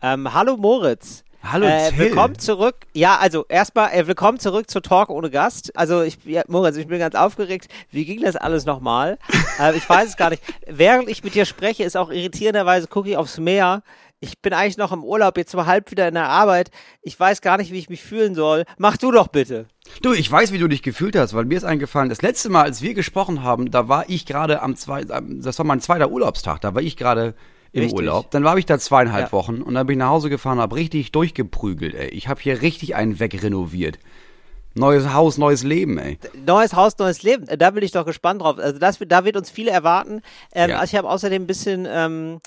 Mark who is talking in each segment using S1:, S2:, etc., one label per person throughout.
S1: Ähm, hallo Moritz.
S2: Hallo
S1: äh,
S2: Till.
S1: Willkommen zurück. Ja, also erstmal äh, willkommen zurück zu Talk ohne Gast. Also ich, ja, Moritz, ich bin ganz aufgeregt. Wie ging das alles nochmal? äh, ich weiß es gar nicht. Während ich mit dir spreche, ist auch irritierenderweise gucke ich aufs Meer. Ich bin eigentlich noch im Urlaub, jetzt so halb wieder in der Arbeit. Ich weiß gar nicht, wie ich mich fühlen soll. Mach du doch bitte.
S2: Du, ich weiß, wie du dich gefühlt hast, weil mir ist eingefallen, das letzte Mal, als wir gesprochen haben, da war ich gerade am zweiten, das war mein zweiter Urlaubstag, da war ich gerade im
S1: Richtig.
S2: Urlaub. Dann war ich da zweieinhalb
S1: Ja.
S2: Wochen und dann bin ich nach Hause gefahren, habe richtig durchgeprügelt, ey. Ich habe hier richtig einen wegrenoviert. Neues Haus, neues Leben, ey.
S1: Neues Haus, neues Leben. Da bin ich doch gespannt drauf. Also das, da wird uns viele erwarten. Ähm,
S2: Ja.
S1: also ich habe außerdem ein bisschen, ähm,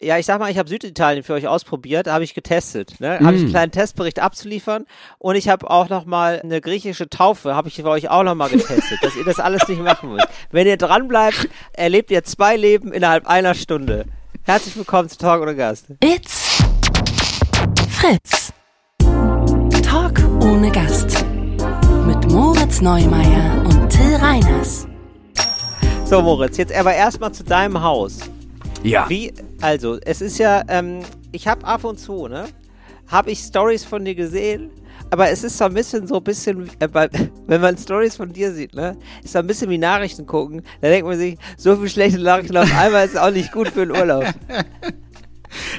S1: ja, ich sag mal, ich habe Süditalien für euch ausprobiert, habe ich getestet. Ne? Habe ich
S2: Mm.
S1: einen kleinen Testbericht abzuliefern und ich habe auch noch mal eine griechische Taufe, habe ich für euch auch noch mal getestet, dass ihr das alles nicht machen müsst. Wenn ihr dran bleibt, erlebt ihr zwei Leben innerhalb einer Stunde. Herzlich willkommen zu Talk oder Gast.
S3: It's Fritz. Talk ohne Gast. Mit Moritz Neumeier und Till Reiners.
S1: So Moritz, jetzt aber erstmal zu deinem Haus.
S2: Ja.
S1: Wie, also, es ist ja, ähm, ich habe ab und zu, ne, habe ich Stories von dir gesehen, aber es ist so ein bisschen so ein bisschen, äh, wenn man Stories von dir sieht, ne, ist so ein bisschen wie Nachrichten gucken, da denkt man sich, so viel schlechte Nachrichten auf einmal ist auch nicht gut für den Urlaub.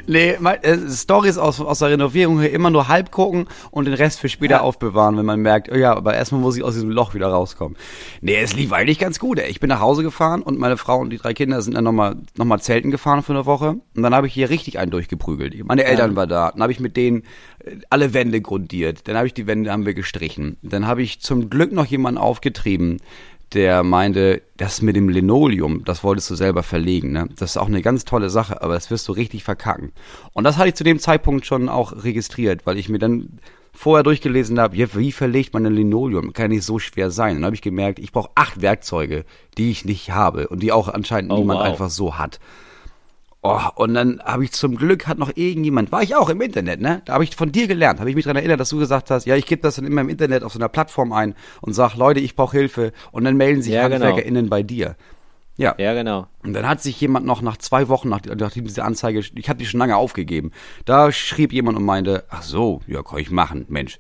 S2: Nee, äh, Stories aus, aus der Renovierung hier immer nur halb gucken und den Rest für später
S1: Ja.
S2: aufbewahren, wenn man merkt, oh ja, aber erstmal muss ich aus diesem Loch wieder rauskommen. Nee, es lief eigentlich ganz gut. Ey. Ich bin nach Hause gefahren und meine Frau und die drei Kinder sind dann nochmal noch mal zelten gefahren für eine Woche. Und dann habe ich hier richtig einen durchgeprügelt. Meine Eltern waren da. Dann habe ich mit denen äh, alle Wände grundiert. Dann habe ich die Wände haben wir gestrichen. Dann habe ich zum Glück noch jemanden aufgetrieben, der meinte, das mit dem Linoleum, das wolltest du selber verlegen, ne? Das ist auch eine ganz tolle Sache, aber das wirst du richtig verkacken. Und das hatte ich zu dem Zeitpunkt schon auch registriert, weil ich mir dann vorher durchgelesen habe, ja, wie verlegt man ein Linoleum? Kann nicht so schwer sein. Dann habe ich gemerkt, ich brauche acht Werkzeuge, die ich nicht habe und die auch anscheinend
S1: Oh,
S2: niemand
S1: wow.
S2: einfach so hat. Oh, und dann habe ich zum Glück hat noch irgendjemand, war ich auch im Internet, ne? Da habe ich von dir gelernt, habe ich mich dran erinnert, dass du gesagt hast, ja, ich gebe das dann immer im Internet auf so einer Plattform ein und sag, Leute, ich brauche Hilfe und dann melden sich
S1: Ja, genau.
S2: HandwerkerInnen bei dir. Ja.
S1: Ja, genau.
S2: Und dann hat sich jemand noch nach zwei Wochen, nach, nachdem diese Anzeige, ich hatte die schon lange aufgegeben, da schrieb jemand und meinte, ach so, ja, kann ich machen, Mensch.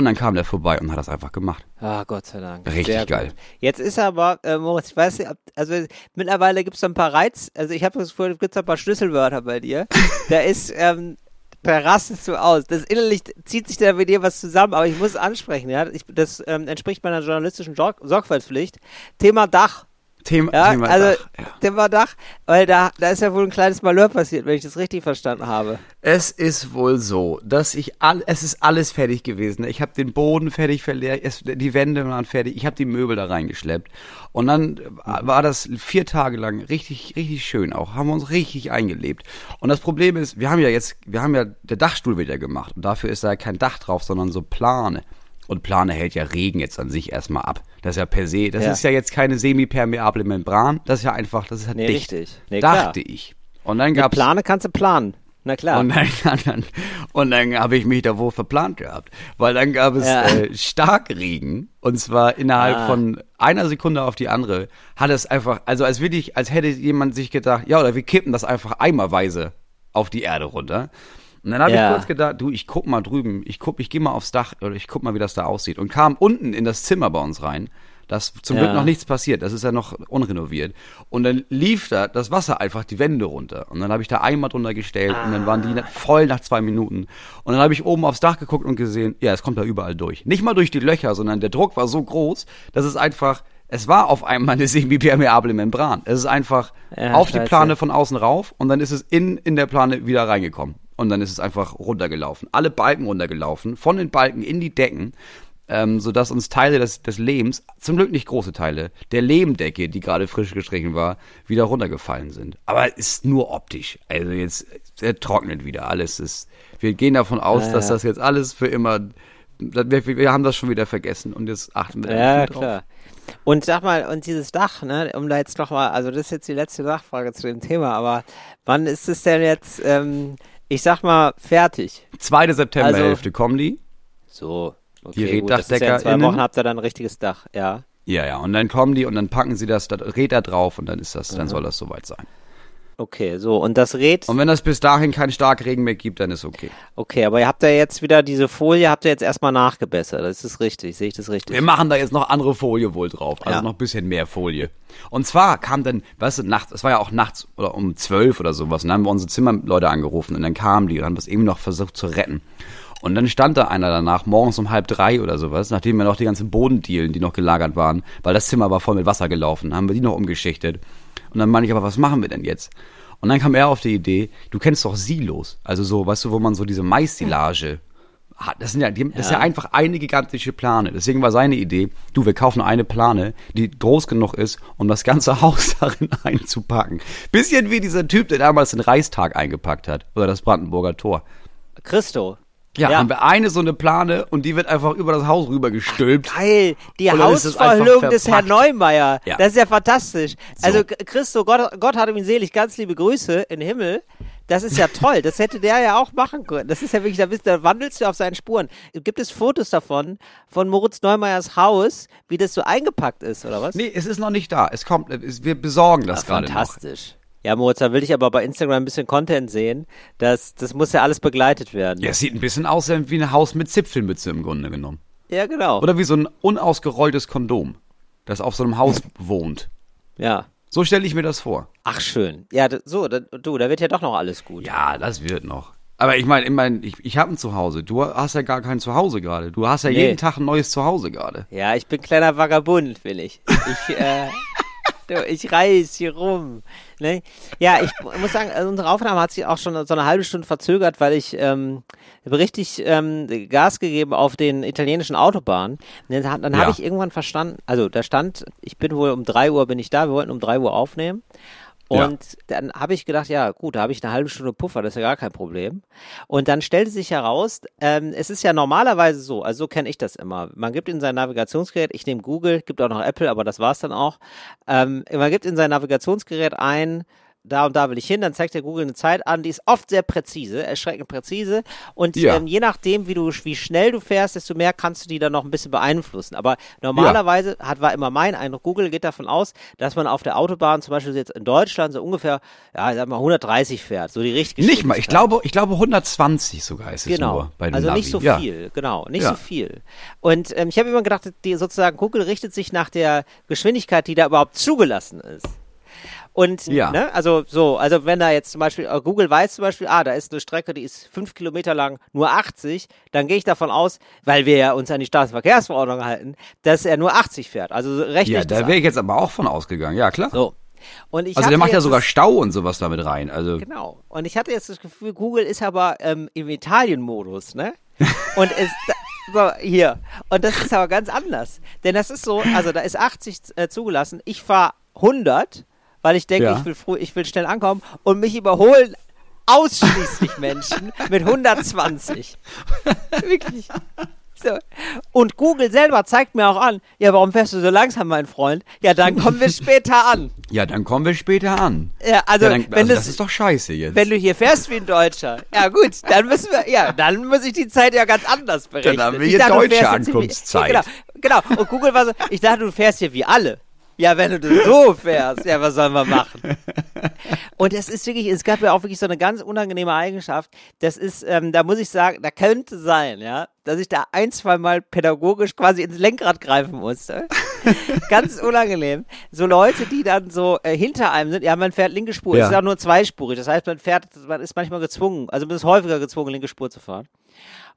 S2: Und dann kam der vorbei und hat das einfach gemacht.
S1: Ah, Gott sei Dank.
S2: Richtig
S1: Sehr
S2: geil.
S1: Gut. Jetzt ist aber, äh, Moritz, ich weiß nicht, also mittlerweile gibt es ein paar Reiz, also ich habe das Gefühl, gibt es ein paar Schlüsselwörter bei dir. da ist, ähm, da rastest du aus. Das innerlich zieht sich da mit dir was zusammen, aber ich muss es ansprechen, ja. Ich, das ähm, entspricht meiner journalistischen Sorg Sorgfaltspflicht. Thema Dach.
S2: Thema,
S1: Ja,
S2: Thema
S1: also
S2: Dach, ja.
S1: Thema Dach, weil da, da ist ja wohl ein kleines Malheur passiert, wenn ich das richtig verstanden habe.
S2: Es ist wohl so, dass ich all, es ist alles fertig gewesen. Ich habe den Boden fertig verleert, es, die Wände waren fertig, ich habe die Möbel da reingeschleppt und dann war das vier Tage lang richtig, richtig schön auch, haben wir uns richtig eingelebt. Und das Problem ist, wir haben ja jetzt, wir haben ja der Dachstuhl wieder gemacht und dafür ist da kein Dach drauf, sondern so Plane. Und Plane hält ja Regen jetzt an sich erstmal ab. Das ist ja per se, das
S1: Ja.
S2: ist ja jetzt keine semipermeable Membran, das ist ja einfach, das ist ja
S1: Nee,
S2: dicht.
S1: richtig. Nee, klar.
S2: Dachte ich. Und dann
S1: Mit
S2: gab's
S1: Plane kannst du planen. Na klar.
S2: und dann, dann, und dann habe ich mich da wohl verplant gehabt. Weil dann gab es
S1: Ja.
S2: äh, Starkregen. Und zwar innerhalb
S1: Ah.
S2: von einer Sekunde auf die andere hat es einfach, also als wirklich, als hätte jemand sich gedacht, ja, oder wir kippen das einfach eimerweise auf die Erde runter. Und dann habe
S1: Ja.
S2: ich kurz gedacht, du, ich guck mal drüben, ich guck, ich gehe mal aufs Dach oder ich guck mal, wie das da aussieht. Und kam unten in das Zimmer bei uns rein. Das zum
S1: Ja.
S2: Glück noch nichts passiert, das ist ja noch unrenoviert. Und dann lief da das Wasser einfach die Wände runter. Und dann habe ich da Eimer drunter gestellt und dann waren die na- voll nach zwei Minuten. Und dann habe ich oben aufs Dach geguckt und gesehen, ja, es kommt da überall durch. Nicht mal durch die Löcher, sondern der Druck war so groß, dass es einfach, es war auf einmal eine semipermeable Membran. Es ist einfach
S1: Ja,
S2: auf die
S1: scheiße.
S2: Plane von außen rauf und dann ist es in, in der Plane wieder reingekommen. Und dann ist es einfach runtergelaufen. Alle Balken runtergelaufen, von den Balken in die Decken, ähm, sodass uns Teile des, des Lehms, zum Glück nicht große Teile, der Lehmdecke, die gerade frisch gestrichen war, wieder runtergefallen sind. Aber ist nur optisch. Also jetzt, trocknet wieder. Alles ist, wir gehen davon aus,
S1: Ja,
S2: dass das jetzt alles für immer, wir, wir haben das schon wieder vergessen und jetzt achten wir
S1: Ja,
S2: drauf.
S1: klar. Und sag mal, und dieses Dach, ne, um da jetzt noch mal, also das ist jetzt die letzte Nachfrage zu dem Thema, aber wann ist es denn jetzt, ähm, ich sag mal, fertig?
S2: Zweite September
S1: Also-
S2: die.
S1: So,
S2: Die
S1: okay, das ist ja in zwei? Wochen habt ihr dann ein richtiges Dach, ja.
S2: Ja, ja, und dann kommen die und dann packen sie das, Räder drauf und dann ist das, dann soll das soweit sein.
S1: Okay, so, und das Rät,
S2: Und wenn es bis dahin keinen Starkregen mehr gibt, dann ist okay.
S1: okay, aber ihr habt ja jetzt wieder diese Folie, habt ihr jetzt erstmal nachgebessert. Das ist richtig, sehe ich das richtig?
S2: Wir machen da jetzt noch andere Folie wohl drauf, also
S1: Ja.
S2: noch ein bisschen mehr Folie. Und zwar kam dann, weißt du, nachts, es war ja auch nachts oder um zwölf oder sowas, und dann haben wir unsere Zimmerleute angerufen und dann kamen die und haben das eben noch versucht zu retten. Und dann stand da einer danach, morgens um halb drei oder sowas, nachdem wir noch die ganzen Bodendielen, die noch gelagert waren, weil das Zimmer war voll mit Wasser gelaufen, haben wir die noch umgeschichtet. Und dann meine ich, aber was machen wir denn jetzt? Und dann kam er auf die Idee, du kennst doch Silos, also so, weißt du, wo man so diese Mais-Silage hat. Das, sind ja, die, das ist ja einfach eine gigantische Plane. Deswegen war seine Idee, du, wir kaufen eine Plane, die groß genug ist, um das ganze Haus darin einzupacken. Bisschen wie dieser Typ, der damals den Reichstag eingepackt hat. Oder das Brandenburger Tor.
S1: Christo.
S2: Ja, haben wir eine so eine Plane und die wird einfach über das Haus rübergestülpt.
S1: Geil, die Hausverhüllung des Herrn. Neumeier.
S2: Ja.
S1: Das ist ja fantastisch.
S2: So.
S1: Also Christo, Gott, Gott hat ihm selig, ganz liebe Grüße in den Himmel. Das ist ja toll. Das hätte der ja auch machen können. Das ist ja wirklich, da, bist, da wandelst du auf seinen Spuren. Gibt es Fotos davon, von Moritz Neumeyers Haus, wie das so eingepackt ist, oder was?
S2: Nee, es ist noch nicht da. Es kommt, es, wir besorgen das
S1: Ah,
S2: gerade noch.
S1: Ja, Moritz, da will ich aber bei Instagram ein bisschen Content sehen. Das, das muss ja alles begleitet werden.
S2: Ja, es sieht ein bisschen aus wie ein Haus mit Zipfelmütze im Grunde genommen.
S1: Ja, genau.
S2: Oder wie so ein unausgerolltes Kondom, das auf so einem Haus wohnt.
S1: Ja.
S2: So stelle ich mir das vor.
S1: Ach, schön. Ja, so, da, du, da wird ja doch noch alles gut.
S2: Ja, das wird noch. Aber ich meine, ich, mein, ich, ich habe ein Zuhause. Du hast ja gar kein Zuhause gerade. Du hast ja
S1: Nee.
S2: jeden Tag ein neues Zuhause gerade.
S1: Ja, ich bin kleiner Vagabund, will ich. Ich, äh, du, ich reis hier rum. Ne? Ja, ich muss sagen, also unsere Aufnahme hat sich auch schon so eine halbe Stunde verzögert, weil ich ähm, richtig ähm, Gas gegeben auf den italienischen Autobahnen. Und dann, dann
S2: Ja.
S1: habe ich irgendwann verstanden, also da stand, ich bin wohl um drei Uhr bin ich da, wir wollten um drei Uhr aufnehmen.
S2: Ja.
S1: Und dann habe ich gedacht, ja gut, da habe ich eine halbe Stunde Puffer, das ist ja gar kein Problem. Und dann stellte sich heraus, ähm, es ist ja normalerweise so, also so kenne ich das immer. Man gibt in sein Navigationsgerät, ich nehme Google, gibt auch noch Apple, aber das war's dann auch. Ähm, man gibt in sein Navigationsgerät ein, da und da will ich hin, dann zeigt der Google eine Zeit an, die ist oft sehr präzise, erschreckend präzise. Und
S2: Ja.
S1: ähm, je nachdem, wie du, wie schnell du fährst, desto mehr kannst du die dann noch ein bisschen beeinflussen. Aber normalerweise hat, war immer mein Eindruck, Google geht davon aus, dass man auf der Autobahn, zum Beispiel jetzt in Deutschland, so ungefähr, ja, ich sag mal 130 fährt, so die richtige
S2: Nicht mal, ich glaube, ich glaube 120 sogar ist es
S1: Genau.
S2: nur bei dem
S1: also
S2: Navi.
S1: nicht so
S2: ja.
S1: viel, genau, nicht
S2: Ja.
S1: so viel. Und ähm, ich habe immer gedacht, die sozusagen Google richtet sich nach der Geschwindigkeit, die da überhaupt zugelassen ist. Und
S2: Ja.
S1: ne, also so, also wenn da jetzt zum Beispiel äh, Google weiß zum Beispiel, ah, da ist eine Strecke, die ist fünf Kilometer lang, nur 80, dann gehe ich davon aus, weil wir ja uns an die Straßenverkehrsverordnung halten, dass er nur 80 fährt. Also so rechne
S2: Ja, da wäre ich jetzt aber auch von ausgegangen. Ja, klar.
S1: so. Und ich
S2: Also der macht ja sogar Stau und sowas damit rein. Also
S1: Genau. Und ich hatte jetzt das Gefühl, Google ist aber ähm, im Italien-Modus, ne? Und da, so, hier. Und das ist aber ganz anders. Denn das ist so, also da ist 80 äh, zugelassen. Ich fahre 100, weil ich denke,
S2: Ja.
S1: ich, will früh, ich will schnell ankommen. Und mich überholen ausschließlich Menschen mit 120. Wirklich. So. Und Google selber zeigt mir auch an, ja, warum fährst du so langsam, mein Freund? Ja, dann kommen wir später an.
S2: ja, dann kommen wir später an.
S1: Ja, also,
S2: ja, dann,
S1: wenn
S2: also
S1: das,
S2: das ist doch scheiße jetzt.
S1: wenn du hier fährst wie ein Deutscher, ja gut, dann müssen wir, ja, dann muss ich die Zeit ja ganz anders berechnen.
S2: Dann haben wir hier
S1: dachte,
S2: deutsche Ankunftszeit.
S1: Ja, genau, genau. Und Google war so, ich dachte, du fährst hier wie alle. Ja, wenn du so fährst, ja, was sollen wir machen? Und es ist wirklich, es gab ja auch wirklich so eine ganz unangenehme Eigenschaft. Das ist, ähm, da muss ich sagen, da könnte sein, ja, dass ich da ein, zwei Mal pädagogisch quasi ins Lenkrad greifen musste. ganz unangenehm. So Leute, die dann so äh, hinter einem sind, ja, man fährt linke Spur,
S2: Ja.
S1: es ist ja nur zweispurig. Das heißt, man fährt, man ist manchmal gezwungen, also man ist häufiger gezwungen, linke Spur zu fahren.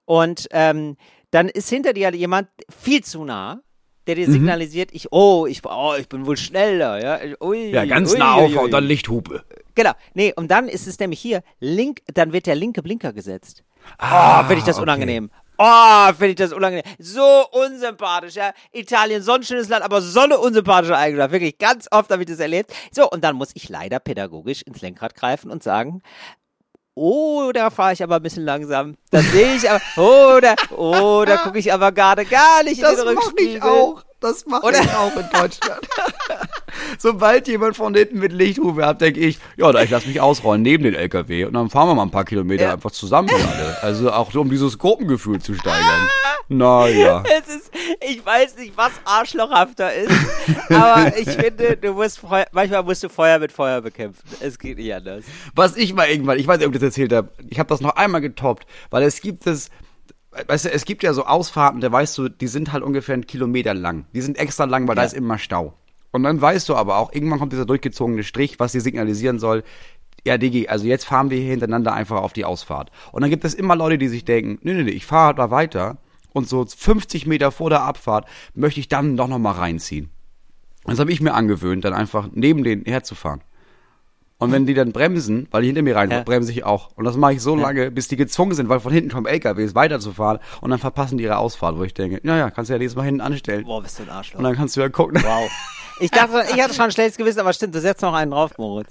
S1: Und ähm, dann ist hinter dir jemand viel zu nah, der
S2: Mhm.
S1: dir signalisiert, ich, oh, ich, oh, ich bin wohl schneller, ja. Ui,
S2: ja, ganz
S1: ui,
S2: nah auf und dann Lichthupe.
S1: Genau. Nee, und dann ist es nämlich hier, link, dann wird der linke Blinker gesetzt.
S2: Ah,
S1: oh, finde ich das
S2: okay.
S1: unangenehm. Oh, finde ich das unangenehm. So unsympathisch, ja. Italien, so ein schönes Land, aber so eine unsympathische Eigenschaft. Wirklich, ganz oft habe ich das erlebt. So, und dann muss ich leider pädagogisch ins Lenkrad greifen und sagen, Oh, da fahre ich aber ein bisschen langsam. Das sehe ich aber. Oh, da, oh, da gucke ich aber gerade gar nicht in
S2: Das
S1: den
S2: mache
S1: Rückspiegel.
S2: ich auch. Das mache
S1: Oder?
S2: ich auch in Deutschland. Sobald jemand von hinten mit Lichthupe hat, denke ich, ja, da ich lasse mich ausrollen neben den LKW und dann fahren wir mal ein paar Kilometer
S1: Ja.
S2: einfach zusammen alle. Also auch so, um dieses Gruppengefühl zu steigern. Naja.
S1: Es ist, Ich weiß nicht, was arschlochhafter ist, aber ich finde, du musst Feuer, manchmal musst du Feuer mit Feuer bekämpfen. Es geht nicht anders.
S2: Was ich mal irgendwann, ich weiß nicht, ob ich das erzählt habe, ich habe das noch einmal getoppt, weil es gibt es, weißt du, es gibt ja so Ausfahrten, da weißt du, die sind halt ungefähr einen Kilometer lang. Die sind extra lang, weil da
S1: Ja.
S2: ist immer Stau. Und dann weißt du aber auch, irgendwann kommt dieser durchgezogene Strich, was dir signalisieren soll, ja, Digi, also jetzt fahren wir hier hintereinander einfach auf die Ausfahrt. Und dann gibt es immer Leute, die sich denken, nee, nee, nee, ich fahre da weiter und so 50 Meter vor der Abfahrt möchte ich dann doch noch mal reinziehen. Das habe ich mir angewöhnt, dann einfach neben denen herzufahren. Und wenn die dann bremsen, weil die hinter mir rein,
S1: Ja.
S2: bremse ich auch. Und das mache ich so lange, bis die gezwungen sind, weil von hinten kommen LKWs weiterzufahren und dann verpassen die ihre Ausfahrt, wo ich denke, naja, kannst du ja nächstes Mal hinten anstellen.
S1: Boah, bist du ein Arschloch.
S2: Und dann kannst du ja gucken.
S1: Wow. Ich dachte, ich hatte schon ein schlechtes Gewissen, aber stimmt, du setzt noch einen drauf, Moritz.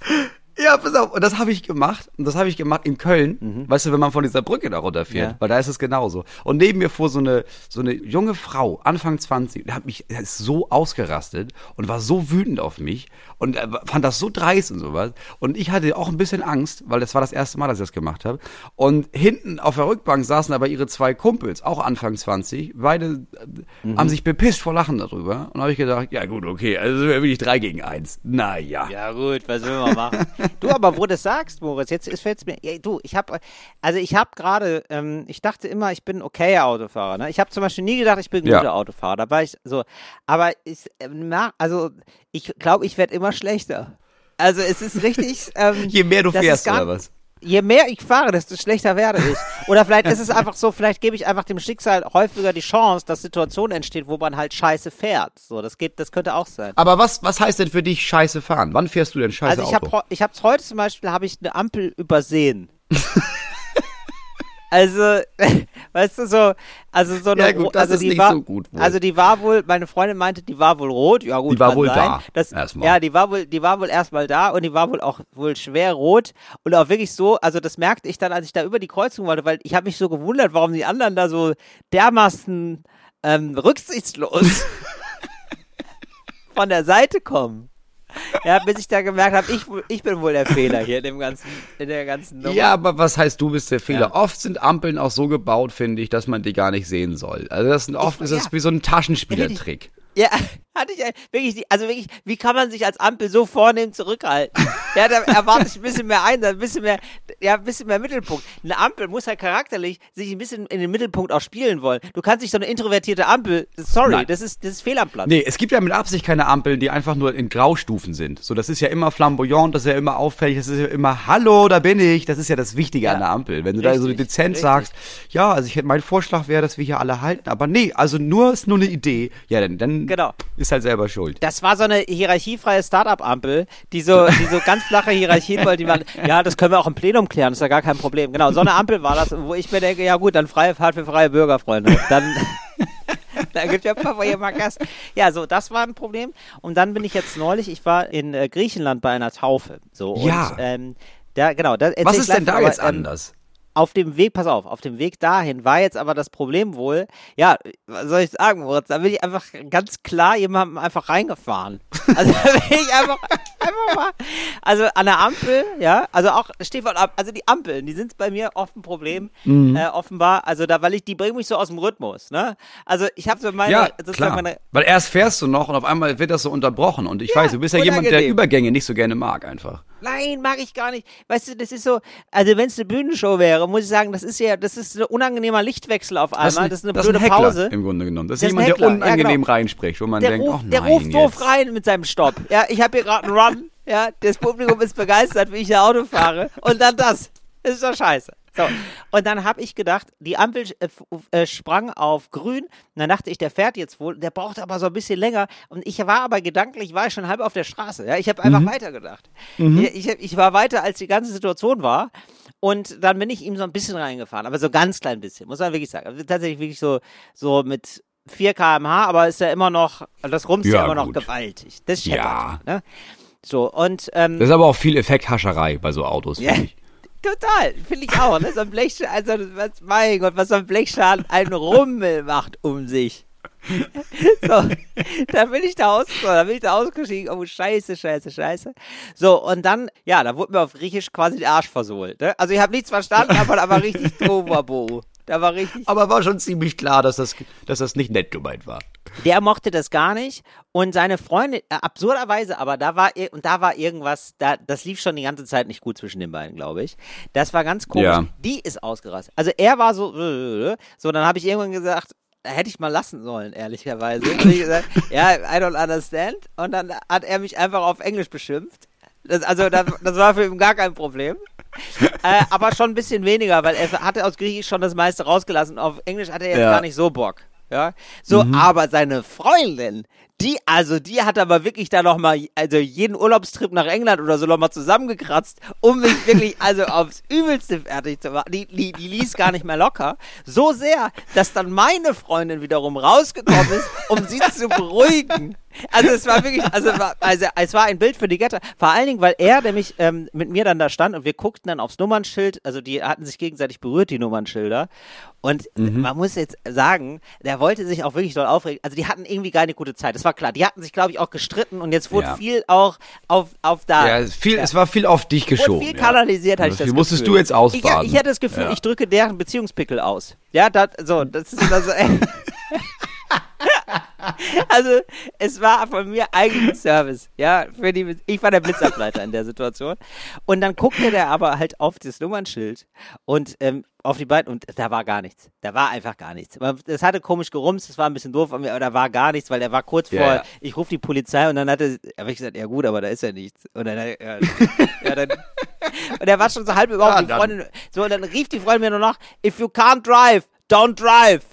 S2: Ja, pass auf. Und das habe ich gemacht. Und das habe ich gemacht in Köln. Weißt du, wenn man von dieser Brücke da runterfährt.
S1: Ja.
S2: Weil da ist es genauso. Und neben mir fuhr so eine, so eine junge Frau, Anfang 20, die hat mich ist so ausgerastet und war so wütend auf mich und äh, fand das so dreist und sowas. Und ich hatte auch ein bisschen Angst, weil das war das erste Mal, dass ich das gemacht habe. Und hinten auf der Rückbank saßen aber ihre zwei Kumpels, auch Anfang 20. Beide äh, haben sich bepisst vor Lachen darüber. Und habe ich gedacht, ja gut, okay, also wir wirklich drei gegen eins. Naja.
S1: Ja gut, was will man machen? Du, aber wo du das sagst, Moritz, jetzt fällt mir, ja, du, ich habe, also ich habe gerade, ähm, ich dachte immer, ich bin ein okayer Autofahrer. Ne? Ich habe zum Beispiel nie gedacht, ich bin ein
S2: Ja.
S1: guter Autofahrer. Da war ich so, aber ich, ähm, na, also ich glaube, ich werde immer schlechter. Also es ist richtig. Ähm,
S2: Je mehr du fährst,
S1: gar-
S2: oder was?
S1: Je mehr ich fahre, desto schlechter werde ich. Oder vielleicht ist es einfach so, vielleicht gebe ich einfach dem Schicksal häufiger die Chance, dass Situationen entstehen, wo man halt scheiße fährt. So, das geht, das könnte auch sein.
S2: Aber was, was heißt denn für dich scheiße fahren? Wann fährst du denn scheiße
S1: Also ich habe ich hab's heute zum Beispiel habe ich eine Ampel übersehen. also, weißt du so, also so eine,
S2: Ja, gut,
S1: also die war,
S2: so
S1: also die war wohl, meine Freundin meinte, die war wohl rot. Ja gut,
S2: Die war wohl
S1: sein.
S2: da,
S1: Das,
S2: erstmal.
S1: Ja, die war wohl, die war wohl erstmal da und die war wohl auch wohl schwer rot und auch wirklich so, also das merkte ich dann, als ich da über die Kreuzung wollte, weil ich habe mich so gewundert, warum die anderen da so dermaßen ähm, rücksichtslos von der Seite kommen. Ja, bis ich da gemerkt habe, ich, ich bin wohl der Fehler hier in dem ganzen, in der ganzen Nummer.
S2: Ja, aber was heißt, du bist der Fehler?
S1: Ja.
S2: Oft sind Ampeln auch so gebaut, finde ich, dass man die gar nicht sehen soll. Also das sind oft
S1: Ich-
S2: ist das
S1: ja.
S2: wie so ein Taschenspielertrick.
S1: Ja, hatte ich wirklich, also wirklich, wie kann man sich als Ampel so vornehm zurückhalten? Ja, da erwarte ich ein bisschen mehr ein, ein bisschen mehr, ja, ein bisschen mehr Mittelpunkt. Eine Ampel muss halt charakterlich sich ein bisschen in den Mittelpunkt auch spielen wollen. Du kannst nicht so eine introvertierte Ampel, sorry,
S2: Nein.
S1: das ist, das ist fehl am Platz.
S2: Nee, es gibt ja mit Absicht keine Ampeln, die einfach nur in Graustufen sind. So, das ist ja immer flamboyant, das ist ja immer auffällig, das ist ja immer, hallo, da bin ich. Das ist ja das Wichtige
S1: Ja.
S2: an der Ampel. Wenn du da so
S1: Richtig,
S2: dezent
S1: richtig.
S2: sagst, ja, also ich hätte, mein Vorschlag wäre, dass wir hier alle halten. Aber nee, also nur, ist nur eine Idee. Ja, dann, dann
S1: Genau.
S2: Ist halt selber schuld.
S1: Das war so eine hierarchiefreie Start-up-Ampel, die so, die so ganz flache Hierarchien wollte, die man, ja, das können wir auch im Plenum klären, ist ja gar kein Problem. Genau, so eine Ampel war das, wo ich mir denke, ja gut, dann freie Fahrt für freie Bürger, Freunde. Dann, da gibt ja Papa hier mal Gas. Ja, so, das war ein Problem. Und dann bin ich jetzt neulich, ich war in äh, Griechenland bei einer Taufe. So,
S2: Ja.
S1: und, ähm, da, genau, da
S2: Was ist denn da
S1: aber,
S2: jetzt
S1: ähm,
S2: anders?
S1: Auf dem Weg, pass auf, auf dem Weg dahin war jetzt aber das Problem wohl, ja, was soll ich sagen, Moritz, da bin ich einfach ganz klar jemandem einfach reingefahren. Also da bin ich einfach, einfach mal, also an der Ampel, ja, also auch, Am- also die Ampeln, die sind bei mir oft ein Problem,
S2: Mhm.
S1: äh, offenbar, also da, weil ich, die bringen mich so aus dem Rhythmus, ne, also ich habe so meine,
S2: Ja,
S1: sozusagen
S2: klar.
S1: meine,
S2: Weil erst fährst du noch und auf einmal wird das so unterbrochen. Und ich weiß, du bist ja jemand, der
S1: unangenehm.
S2: Übergänge nicht so gerne mag einfach.
S1: Nein, mag ich gar nicht. Weißt du, das ist so, also wenn es eine Bühnenshow wäre, muss ich sagen, das ist ja, das ist ein unangenehmer Lichtwechsel auf einmal. Das ist eine
S2: das
S1: blöde
S2: ein Heckler
S1: Pause.
S2: im Grunde genommen. Das ist
S1: Das ist
S2: jemand, der
S1: Heckler, ja,
S2: unangenehm
S1: genau.
S2: reinspricht, wo man
S1: Der,
S2: denkt,
S1: ruft,
S2: oh nein,
S1: der ruft doof rein mit seinem Stopp. Ja, ich habe hier gerade einen Run. Ja, das Publikum ist begeistert, wie ich da Auto fahre. Und dann das. Das ist doch scheiße. So. Und dann habe ich gedacht, die Ampel äh, äh, sprang auf grün. Und dann dachte ich, der fährt jetzt wohl. Der braucht aber so ein bisschen länger. Und ich war aber gedanklich, war ich schon halb auf der Straße. Ja, ich habe einfach weitergedacht. Ich, ich, ich war weiter, als die ganze Situation war. Und dann bin ich ihm so ein bisschen reingefahren. Aber so ganz klein bisschen, muss man wirklich sagen. Also tatsächlich wirklich so, so mit 4 km/h, aber ist ja immer noch, das Rums ja,
S2: Ja,
S1: immer noch
S2: gut.
S1: gewaltig. Das scheppert.
S2: Ja.
S1: Ne? So, und ähm,
S2: Das ist aber auch viel Effekthascherei bei so Autos,
S1: ja,
S2: finde ich.
S1: Total, finde ich auch. Ne? Ein Blech, also, was, mein Gott, was so ein Blechschaden einen Rummel macht um sich. So, dann bin ich da aus, so, dann bin ich da ausgestiegen. Oh, scheiße, scheiße, scheiße. So, und dann, ja, da wurde mir auf Griechisch quasi der Arsch versohlt. Ne? Also ich habe nichts verstanden, aber da war richtig Trovabo. Da war richtig.
S2: Aber war schon ziemlich klar, dass das, dass das nicht nett gemeint war.
S1: Der mochte das gar nicht und seine Freundin, äh, absurderweise, aber da war und da war irgendwas, da das lief schon die ganze Zeit nicht gut zwischen den beiden, glaube ich. Das war ganz komisch.
S2: Ja.
S1: Die ist ausgerastet. Also er war so, so dann habe ich irgendwann gesagt, hätte ich mal lassen sollen, ehrlicherweise. Und ich gesagt, ja, I don't understand. Und dann hat er mich einfach auf Englisch beschimpft. Das, also das, das war für ihn gar kein Problem. Äh, aber schon ein bisschen weniger, weil er hatte aus Griechisch schon das meiste rausgelassen. Auf Englisch hatte er jetzt
S2: Ja.
S1: gar nicht so Bock. Ja, so, aber seine Freundin, die, also, die hat aber wirklich da noch mal, also jeden Urlaubstrip nach England oder so noch mal zusammengekratzt, um mich wirklich, also aufs Übelste fertig zu machen. Die, die, die ließ gar nicht mehr locker. So sehr, dass dann meine Freundin wiederum rausgekommen ist, um sie zu beruhigen. Also es war wirklich, also, es war- also es war ein Bild für die Götter. Vor allen Dingen, weil er nämlich ähm, mit mir dann da stand und wir guckten dann aufs Nummernschild. Also die hatten sich gegenseitig berührt, die Nummernschilder. Und man muss jetzt sagen, der wollte sich auch wirklich doll aufregen. Also die hatten irgendwie keine gute Zeit. Das war klar. Die hatten sich, glaube ich, auch gestritten und jetzt wurde
S2: Ja.
S1: viel auch auf, auf da.
S2: Ja, es, viel, es war viel auf dich geschoben.
S1: Wurde viel
S2: ja.
S1: kanalisiert, hatte ich das
S2: Wie musstest
S1: Gefühl.
S2: du jetzt ausbaden?
S1: Ich, ich hätte das Gefühl,
S2: Ja.
S1: ich drücke deren Beziehungspickel aus. Ja, das, so, das ist also, also, es war von mir eigentlich Service. Ja, für die, ich war der Blitzableiter in der Situation. Und dann guckte der aber halt auf das Nummernschild und ähm, auf die beiden und da war gar nichts. Da war einfach gar nichts. Das hatte komisch gerumst, das war ein bisschen doof aber da war gar nichts, weil der war kurz
S2: Ja,
S1: vor,
S2: ja.
S1: ich rufe die Polizei und dann hatte, habe ich gesagt, ja gut, aber da ist ja nichts. Und dann, ja, ja, dann und er war schon so halb überhaupt
S2: Ja,
S1: die
S2: dann-
S1: Freundin. So, und dann rief die Freundin mir nur noch, if you can't drive, don't drive.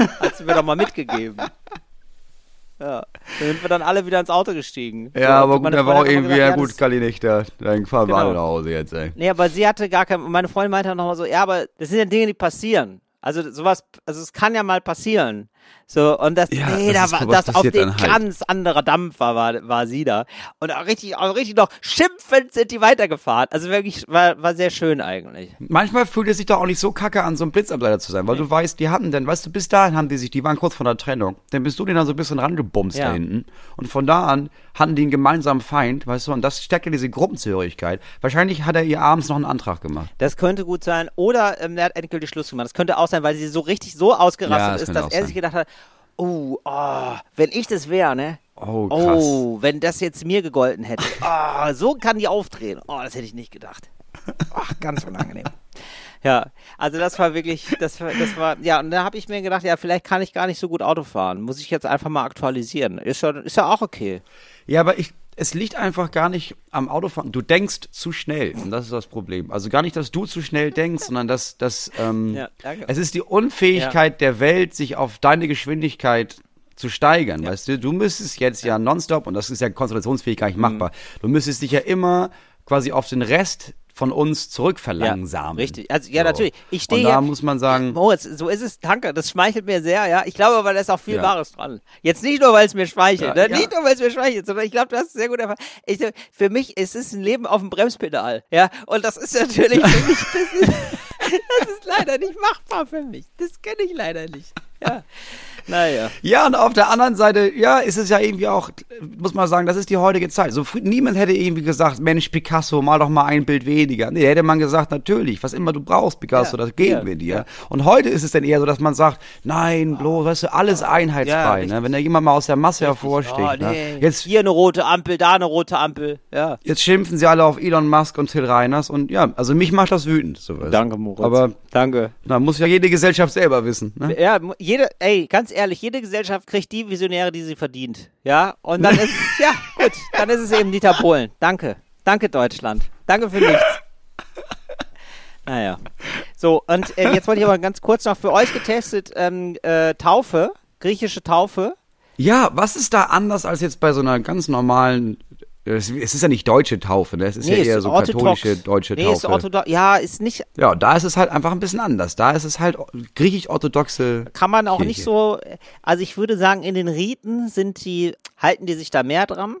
S1: Hat sie mir doch mal mitgegeben. Ja, da sind wir dann alle wieder ins Auto gestiegen. So,
S2: Ja, aber
S1: und
S2: gut, da war auch irgendwie,
S1: gesagt,
S2: ja gut, Kali nicht da. Dann fahren wir
S1: Genau.
S2: alle nach Hause jetzt, ey.
S1: Nee, aber sie hatte gar kein, meine Freundin meinte dann nochmal so, ja, aber das sind ja Dinge, die passieren. Also sowas, also es kann ja mal passieren. So, und das,
S2: Ja,
S1: nee,
S2: das
S1: da war, das auf den
S2: halt.
S1: ganz anderer Dampfer war, war sie da. Und auch richtig, auch richtig noch schimpfend sind die weitergefahren. Also wirklich, war, war sehr schön eigentlich.
S2: Manchmal fühlt es sich doch auch nicht so kacke an, so ein Blitzableiter zu sein, weil du weißt, die hatten dann, weißt du, bis dahin haben die sich, die waren kurz vor der Trennung, dann bist du denen dann so ein bisschen rangebumst
S1: Ja.
S2: da hinten und von da an hatten die einen gemeinsamen Feind, weißt du, und das stärkt ja diese Gruppenzugehörigkeit. Wahrscheinlich hat er ihr abends noch einen Antrag gemacht.
S1: Das könnte gut sein. Oder ähm, er hat endgültig Schluss gemacht. Das könnte auch sein, weil sie so richtig so ausgerastet
S2: Ja, das
S1: ist, dass er
S2: sein.
S1: sich gedacht hat, oh, oh, wenn ich das wäre, ne?
S2: Oh, krass.
S1: Oh, wenn das jetzt mir gegolten hätte. Oh, so kann die aufdrehen. Oh, das hätte ich nicht gedacht. Ach, ganz unangenehm. Ja, also das war wirklich, das war, das war, ja, und da habe ich mir gedacht, ja, vielleicht kann ich gar nicht so gut Auto fahren. Muss ich jetzt einfach mal aktualisieren. Ist ja, ist ja auch okay.
S2: Ja, aber ich, es liegt einfach gar nicht am Autofahren. Du denkst zu schnell und das ist das Problem. Also gar nicht, dass du zu schnell denkst, sondern dass, dass ähm,
S1: Ja,
S2: es ist die Unfähigkeit der Welt, sich auf deine Geschwindigkeit zu steigern, weißt du? Du müsstest jetzt ja nonstop, und das ist ja konzentrationsfähig gar nicht
S1: Mhm.
S2: machbar, du müsstest dich ja immer quasi auf den Rest von uns zurückverlangsamen.
S1: Ja, richtig. Also, ja,
S2: So.
S1: natürlich. Ich stehe
S2: Und da muss man sagen,
S1: Moritz, so ist es, danke, das schmeichelt mir sehr, ja. Ich glaube aber, da ist auch viel
S2: Ja.
S1: Wahres dran. Jetzt nicht nur, weil es mir schmeichelt, ne? nicht nur, weil es mir schmeichelt, sondern ich glaube, du hast es sehr gut erfahren. Ich, für mich ist es ein Leben auf dem Bremspedal, ja. Und das ist natürlich für mich, das ist, das ist leider nicht machbar für mich. Das kenne ich leider nicht, ja. Naja.
S2: Ja, und auf der anderen Seite, ja, ist es ja irgendwie auch, muss man sagen, das ist die heutige Zeit. So früh, niemand hätte irgendwie gesagt, Mensch, Picasso, mal doch mal ein Bild weniger. Nee, hätte man gesagt, natürlich, was immer du brauchst, Picasso,
S1: Ja,
S2: das geben
S1: ja,
S2: wir dir.
S1: ja.
S2: Und heute ist es dann eher so, dass man sagt, nein, bloß, weißt du, alles einheitsfrei,
S1: richtig.
S2: ne? Wenn da jemand mal aus der Masse
S1: Oh,
S2: hervorsticht,
S1: nee.
S2: ne? Jetzt,
S1: Hier eine rote Ampel, da eine rote Ampel, ja.
S2: jetzt schimpfen sie alle auf Elon Musk und Till Reiners und ja, also mich macht das wütend, sowas.
S1: Danke, Moritz.
S2: Aber
S1: Danke.
S2: da muss ja jede Gesellschaft selber wissen, ne?
S1: Ja, jede, ey, ganz ehrlich, jede Gesellschaft kriegt die Visionäre, die sie verdient. Ja, und dann ist, ja, gut, dann ist es eben Dieter Bohlen. Danke. Danke, Deutschland. Danke für nichts. Naja. So, und äh, jetzt wollte ich aber ganz kurz noch für euch getestet, ähm, äh, Taufe, griechische Taufe.
S2: Ja, was ist da anders als jetzt bei so einer ganz normalen, es ist ja nicht deutsche Taufe, ne? Es ist ja eher
S1: ist
S2: so
S1: orthodox.
S2: katholische deutsche
S1: nee, ist
S2: Taufe.
S1: orthodox. Ja, ist nicht,
S2: Ja, da ist es halt einfach ein bisschen anders. Da ist es halt griechisch-orthodoxe.
S1: kann man auch
S2: Kirche.
S1: nicht so, also ich würde sagen, in den Riten sind die, halten die sich da mehr dran.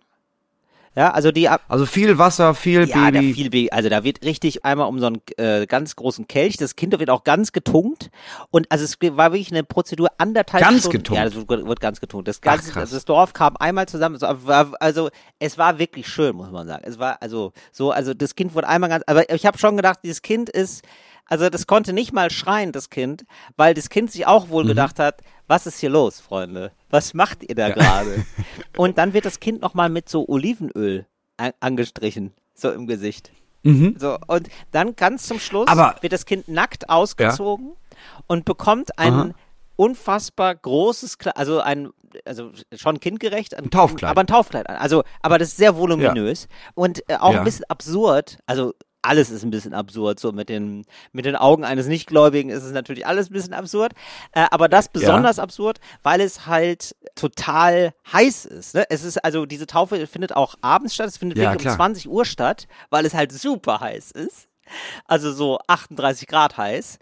S1: Ja, also die ab,
S2: Also viel Wasser, viel
S1: Ja,
S2: Baby.
S1: viel, Baby- also da wird richtig einmal um so einen äh, ganz großen Kelch. Das Kind wird auch ganz getunkt und also es war wirklich eine Prozedur anderthalb
S2: Ganz
S1: Stunden.
S2: getunkt?
S1: Ja, das wird, wird ganz getunkt. Das ganze,
S2: krass.
S1: das Dorf kam einmal zusammen. Also es war wirklich schön, muss man sagen. Es war also so, also das Kind wurde einmal ganz, aber ich habe schon gedacht, dieses Kind ist Also das konnte nicht mal schreien, das Kind, weil das Kind sich auch wohl gedacht hat, was ist hier los, Freunde? Was macht ihr da gerade? Und dann wird das Kind nochmal mit so Olivenöl an angestrichen, so im Gesicht. So, und dann ganz zum Schluss
S2: Aber-
S1: wird das Kind nackt ausgezogen und bekommt ein
S2: Aha.
S1: unfassbar großes, Kle- also ein, also schon kindgerecht, ein,
S2: Taufkleid.
S1: aber ein Taufkleid. an. Also, aber das ist sehr voluminös und äh, auch
S2: Ja.
S1: ein bisschen absurd. Also alles ist ein bisschen absurd. So mit den mit den Augen eines Nichtgläubigen ist es natürlich alles ein bisschen absurd. Äh, aber das besonders absurd, weil es halt total heiß ist. Ne? Es ist also diese Taufe findet auch abends statt. Es findet
S2: Ja,
S1: wirklich
S2: klar.
S1: um 20 Uhr statt, weil es halt super heiß ist. Also so 38 Grad heiß.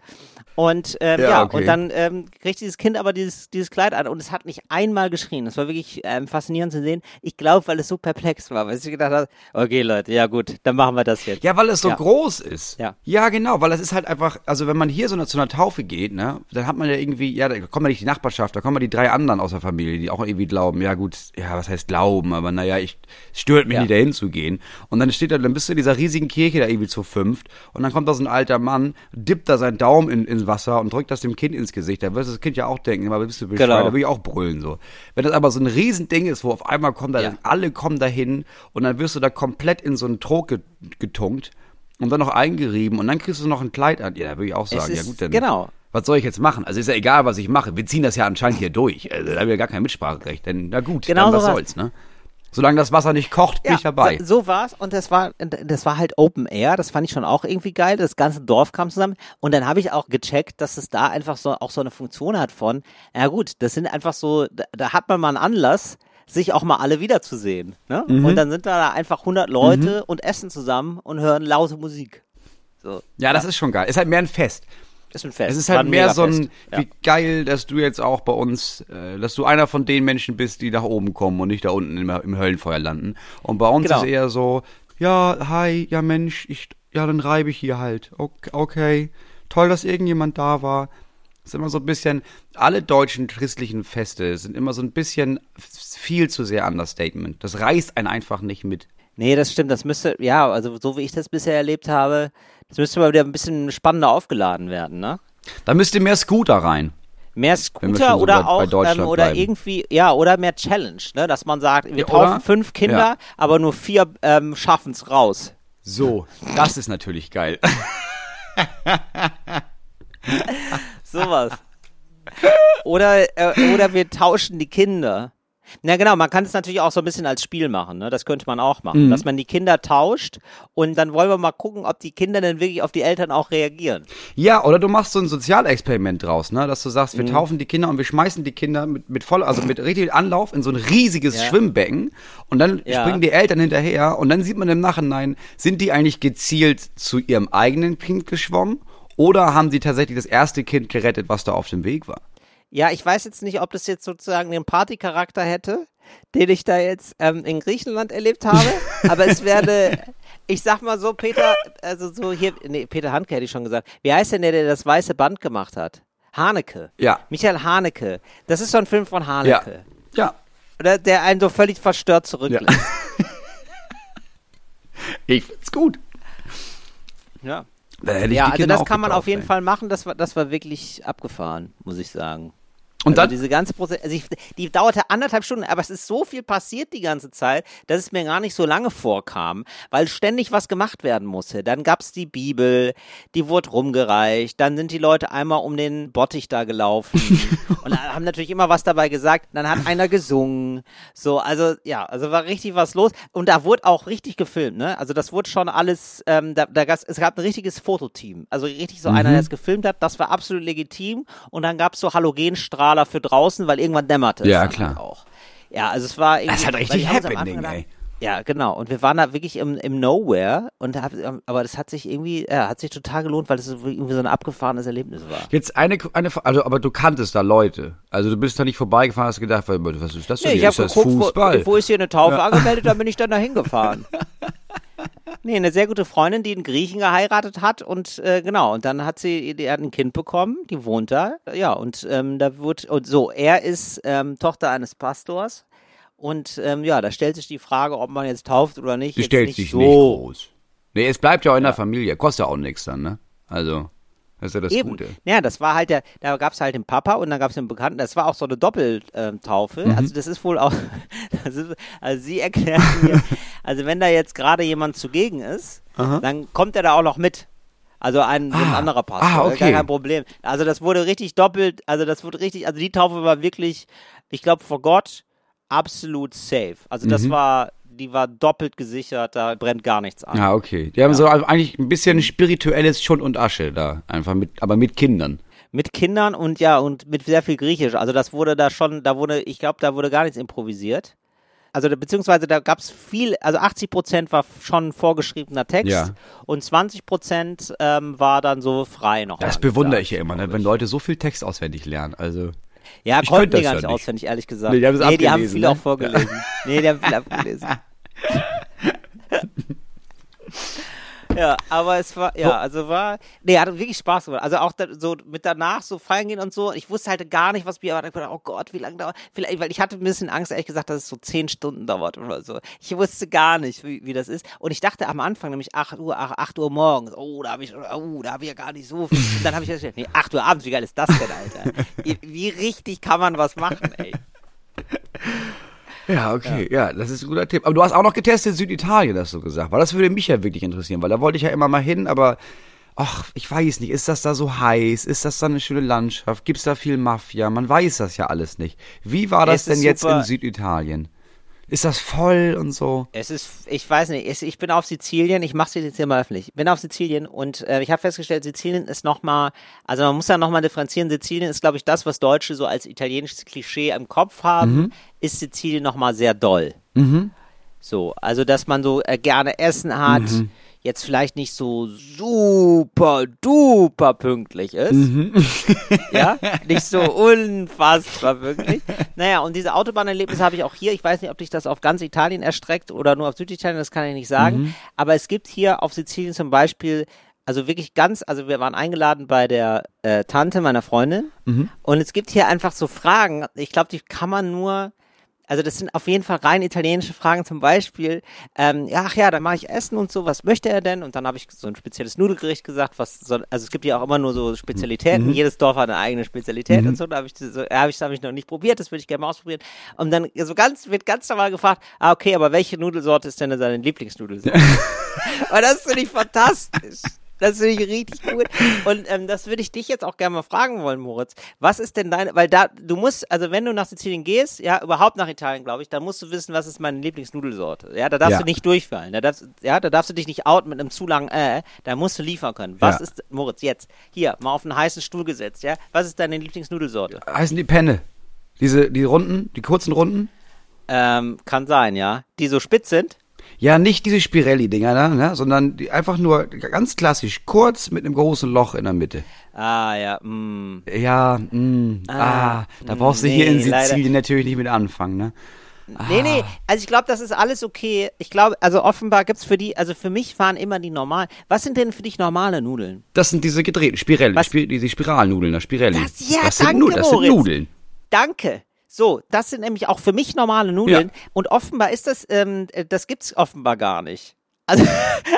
S1: Und ähm, ja,
S2: Ja, okay.
S1: und dann ähm, kriegt dieses Kind aber dieses, dieses Kleid an und es hat nicht einmal geschrien. Das war wirklich ähm, faszinierend zu sehen. Ich glaube, weil es so perplex war, weil ich gedacht habe, okay Leute, ja gut, dann machen wir das jetzt.
S2: Ja, weil es so
S1: Ja.
S2: groß ist.
S1: Ja.
S2: ja, genau, weil es ist halt einfach, also wenn man hier so eine, zu einer Taufe geht, ne, dann hat man ja irgendwie, ja, da kommen ja nicht die Nachbarschaft, da kommen ja die drei anderen aus der Familie, die auch irgendwie glauben, ja gut, ja, was heißt glauben, aber naja, ich, es stört mich
S1: Ja.
S2: nicht dahin zu gehen. Und dann steht da, dann bist du in dieser riesigen Kirche da irgendwie zu fünft und dann kommt da so ein alter Mann, dippt da seinen Daumen in, ins Wasser und drückt das dem Kind ins Gesicht. Da wird das Kind ja auch denken, aber bist du bescheuert,
S1: Genau.
S2: da will ich auch brüllen so. Wenn das aber so ein Riesending ist, wo auf einmal kommt da,
S1: Ja.
S2: alle kommen dahin und dann wirst du da komplett in so einen Trog ge- getunkt und dann noch eingerieben und dann kriegst du noch ein Kleid an. Ja, da würde ich auch sagen, ja
S1: ist-
S2: gut, dann
S1: genau.
S2: was soll ich jetzt machen? Also ist ja egal, was ich mache. Wir ziehen das ja anscheinend hier durch. Also, da haben wir gar kein Mitspracherecht. Denn na gut,
S1: Genau
S2: dann was soll's, ne? Solange das Wasser nicht kocht, bin ich dabei.
S1: So, so war's und das war das war halt Open Air, das fand ich schon auch irgendwie geil. Das ganze Dorf kam zusammen und dann habe ich auch gecheckt, dass es da einfach so auch so eine Funktion hat von, ja gut, das sind einfach so, da, da hat man mal einen Anlass, sich auch mal alle wiederzusehen. Ne?
S2: Mhm.
S1: Und dann sind da einfach 100 Leute und essen zusammen und hören laute Musik. So,
S2: ja, das ist schon geil. Ist halt mehr ein Fest.
S1: Ist ein Fest.
S2: Es ist halt mehr so ein.
S1: Ja.
S2: wie geil, dass du jetzt auch bei uns, äh, dass du einer von den Menschen bist, die nach oben kommen und nicht da unten im, im Höllenfeuer landen. Und bei uns
S1: Genau.
S2: ist eher so, ja, hi, ja Mensch, ich, ja, dann reibe ich hier halt. Okay, okay. toll, dass irgendjemand da war. ist immer so ein bisschen, alle deutschen christlichen Feste sind immer so ein bisschen viel zu sehr Understatement. Das reißt einen einfach nicht mit.
S1: Nee, das stimmt. Das müsste, ja, also so wie ich das bisher erlebt habe, das müsste mal wieder ein bisschen spannender aufgeladen werden, ne?
S2: Da müsste mehr Scooter rein.
S1: Mehr Scooter
S2: so
S1: oder
S2: bei- bei
S1: auch
S2: Deutschland
S1: ähm, oder
S2: bleiben.
S1: irgendwie, ja, oder mehr Challenge, ne? Dass man sagt, wir
S2: Ja,
S1: taufen
S2: oder?
S1: fünf Kinder,
S2: Ja.
S1: aber nur vier ähm, schaffen es raus.
S2: So, das ist natürlich geil.
S1: Sowas. oder, äh, oder wir tauschen die Kinder. Na genau, man kann es natürlich auch so ein bisschen als Spiel machen, ne? Das könnte man auch machen,
S2: Mhm.
S1: dass man die Kinder tauscht und dann wollen wir mal gucken, ob die Kinder dann wirklich auf die Eltern auch reagieren.
S2: Ja, oder du machst so ein Sozialexperiment draus, ne? Dass du sagst,
S1: Mhm.
S2: wir taufen die Kinder und wir schmeißen die Kinder mit, mit voll, also mit richtig Anlauf in so ein riesiges
S1: Ja.
S2: Schwimmbecken und dann
S1: Ja.
S2: springen die Eltern hinterher und dann sieht man im Nachhinein, sind die eigentlich gezielt zu ihrem eigenen Kind geschwommen oder haben sie tatsächlich das erste Kind gerettet, was da auf dem Weg war?
S1: Ja, ich weiß jetzt nicht, ob das jetzt sozusagen den Partycharakter hätte, den ich da jetzt ähm, in Griechenland erlebt habe, aber es werde, ich sag mal so, Peter, also so hier, nee, Peter Handke hätte ich schon gesagt. Wie heißt denn der, der das weiße Band gemacht hat? Haneke.
S2: Ja.
S1: Michael Haneke. Das ist so ein Film von
S2: Ja.
S1: Haneke.
S2: Ja.
S1: Oder der einen so völlig verstört zurücklässt.
S2: Ich find's gut.
S1: Ja.
S2: Da hätte ich
S1: Ja, also
S2: Kinder
S1: das kann man auf jeden
S2: ey.
S1: Fall machen. Das war, das war wirklich abgefahren, muss ich sagen.
S2: Und
S1: also
S2: dann,
S1: diese ganze Prozess, also ich, die dauerte anderthalb Stunden, aber es ist so viel passiert die ganze Zeit, dass es mir gar nicht so lange vorkam, weil ständig was gemacht werden musste. Dann gab's die Bibel, die wurde rumgereicht, dann sind die Leute einmal um den Bottich da gelaufen und haben natürlich immer was dabei gesagt. Dann hat einer gesungen, so also ja, also war richtig was los und da wurde auch richtig gefilmt, ne? Also das wurde schon alles, ähm, da, da gab's, es gab ein richtiges Fototeam, also richtig so einer,
S2: Mhm.
S1: der es gefilmt hat. Das war absolut legitim und dann gab's so Halogenstrahler für draußen, weil irgendwann dämmerte es
S2: Ja, klar.
S1: halt auch. Ja, also es war irgendwie.
S2: Das halt
S1: weil
S2: richtig happening, ey.
S1: Ja, genau. Und wir waren da wirklich im, im Nowhere und da hab, aber das hat sich irgendwie, ja, hat sich total gelohnt, weil es so irgendwie so ein abgefahrenes Erlebnis war.
S2: jetzt eine, eine, also, aber du kanntest da Leute. Also du bist da nicht vorbeigefahren, hast gedacht, was ist das denn?
S1: Nee, ich
S2: hier?
S1: habe
S2: ist das
S1: geguckt,
S2: Fußball?
S1: wo, wo ist hier eine Taufe angemeldet, dann bin ich dann da hingefahren. Nee, eine sehr gute Freundin, die einen Griechen geheiratet hat und äh, genau, und dann hat sie, die hat ein Kind bekommen, die wohnt da, ja, und ähm, da wird, und so, er ist ähm, Tochter eines Pastors und ähm, ja, da stellt sich die Frage, ob man jetzt tauft oder nicht.
S2: Die stellt
S1: nicht
S2: sich
S1: so.
S2: nicht groß. Nee, es bleibt ja auch in der Familie. Kostet ja auch nichts dann, ne? Also. Das ist ja das
S1: Eben.
S2: Gute.
S1: Ja, das war halt der, da gab es halt den Papa und dann gab es den Bekannten. Das war auch so eine Doppeltaufe.
S2: Mhm.
S1: Also das ist wohl auch, ist, also sie erklärt mir, also wenn da jetzt gerade jemand zugegen ist, dann kommt er da auch noch mit. Also ein, so ein
S2: Ah.
S1: anderer Pastor,
S2: Ah,
S1: gar
S2: okay.
S1: kein Problem. Also das wurde richtig doppelt, also das wurde richtig, also die Taufe war wirklich, ich glaube vor Gott absolut safe. Also das
S2: Mhm.
S1: war, die war doppelt gesichert, da brennt gar nichts an.
S2: Ja, okay. Die haben so eigentlich ein bisschen spirituelles Schund und Asche da. Einfach mit, aber mit Kindern.
S1: Mit Kindern und ja, und mit sehr viel Griechisch. Also das wurde da schon, da wurde, ich glaube, da wurde gar nichts improvisiert. Also beziehungsweise da gab es viel, also 80 Prozent war vorgeschriebener vorgeschriebener Text
S2: Ja.
S1: und 20 Prozent ähm, war dann so frei noch.
S2: Das bewundere ich ja immer, ne? wenn Leute so viel Text auswendig lernen. Also,
S1: Ja,
S2: Ich
S1: konnten
S2: könnte
S1: die gar
S2: ja
S1: nicht auswendig, ehrlich gesagt.
S2: Nee, die haben es
S1: nee, die haben viel
S2: ne?
S1: auch vorgelesen. Nee, die haben viel abgelesen. Ja, aber es war, ja, also war, nee, hat wirklich Spaß gemacht. Also auch da, so mit danach so feiern gehen und so. Ich wusste halt gar nicht, was mir erwartet. Ich dachte, oh Gott, wie lange dauert, vielleicht, weil ich hatte ein bisschen Angst, ehrlich gesagt, dass es so zehn Stunden dauert oder so. Ich wusste gar nicht, wie, wie das ist. Und ich dachte am Anfang nämlich 8 Uhr, 8, 8 Uhr morgens. Oh, da habe ich, oh, da habe ich ja gar nicht so viel. Und dann habe ich gedacht, nee, 8 Uhr abends, wie geil ist das denn, Alter? Wie- Wie richtig kann man was machen, ey?
S2: Ja, okay, ja. das ist ein guter Tipp. Aber du hast auch noch getestet Süditalien, hast du gesagt. Weil das würde mich ja wirklich interessieren, weil da wollte ich ja immer mal hin, aber ach, ich weiß nicht, ist das da so heiß? Ist das da eine schöne Landschaft? Gibt's da viel Mafia? Man weiß das ja alles nicht. Wie war das
S1: Es
S2: denn jetzt
S1: super.
S2: in Süditalien? Ist das voll und so?
S1: Es ist, ich weiß nicht, es, ich bin auf Sizilien, ich mache es jetzt hier mal öffentlich. Ich bin auf Sizilien und äh, ich habe festgestellt, Sizilien ist nochmal, also man muss ja nochmal differenzieren, Sizilien ist, glaube ich, das, was Deutsche so als italienisches Klischee im Kopf haben, ist Sizilien nochmal sehr doll. So, also dass man so äh, gerne Essen hat, jetzt vielleicht nicht so super duper pünktlich ist. ja, nicht so unfassbar pünktlich. Naja, und diese Autobahnerlebnisse habe ich auch hier. Ich weiß nicht, ob dich das auf ganz Italien erstreckt oder nur auf Süditalien, das kann ich nicht sagen. Aber es gibt hier auf Sizilien zum Beispiel, also wirklich ganz, also wir waren eingeladen bei der äh, Tante meiner Freundin und es gibt hier einfach so Fragen, ich glaube, die kann man nur also das sind auf jeden Fall rein italienische Fragen, zum Beispiel, ähm, ja, ach ja, dann mache ich Essen und so, was möchte er denn? Und dann habe ich so ein spezielles Nudelgericht gesagt, was soll, also es gibt ja auch immer nur so Spezialitäten, jedes Dorf hat eine eigene Spezialität und so, da habe ich so, ja, habe ich, hab ich noch nicht probiert, das würde ich gerne mal ausprobieren. Und dann so ganz, wird ganz normal gefragt, ah, okay, aber welche Nudelsorte ist denn seine Lieblingsnudelsorte? und das finde ich fantastisch. Das finde ich richtig gut. Und ähm, das würde ich dich jetzt auch gerne mal fragen wollen, Moritz. Was ist denn deine, weil da, du musst, also wenn du nach Sizilien gehst, ja, überhaupt nach Italien, glaube ich, dann musst du wissen, was ist meine Lieblingsnudelsorte. Ja, da darfst
S2: Ja.
S1: du nicht durchfallen. Da darfst, ja, da darfst du dich nicht out mit einem zu langen äh, da musst du liefern können. Was
S2: Ja.
S1: ist, Moritz, jetzt, hier, mal auf einen heißen Stuhl gesetzt, ja, was ist deine Lieblingsnudelsorte?
S2: Heißen die Penne? Diese, die Runden, die kurzen Runden?
S1: Ähm, kann sein, ja. Die so spitz sind.
S2: Ja, nicht diese Spirelli-Dinger da, ne? sondern die einfach nur ganz klassisch, kurz mit einem großen Loch in der Mitte.
S1: Ah, ja, mm.
S2: Ja, mh, ah,
S1: Ah,
S2: da brauchst du hier in
S1: nee, leider.
S2: Sizilien natürlich nicht mit anfangen, ne?
S1: Nee, nee, also ich glaube, das ist alles okay. Ich glaube, also offenbar gibt's für die, also für mich waren immer die normalen. Was sind denn für dich normale Nudeln?
S2: Das sind diese gedrehten Spirelli? Spir diese Spiralnudeln, das Spirelli.
S1: Das- ja,
S2: das sind,
S1: danke,
S2: das sind. Nudeln.
S1: Danke. So, das sind nämlich auch für mich normale Nudeln. Und offenbar ist das, ähm, äh, das gibt's offenbar gar nicht. Also,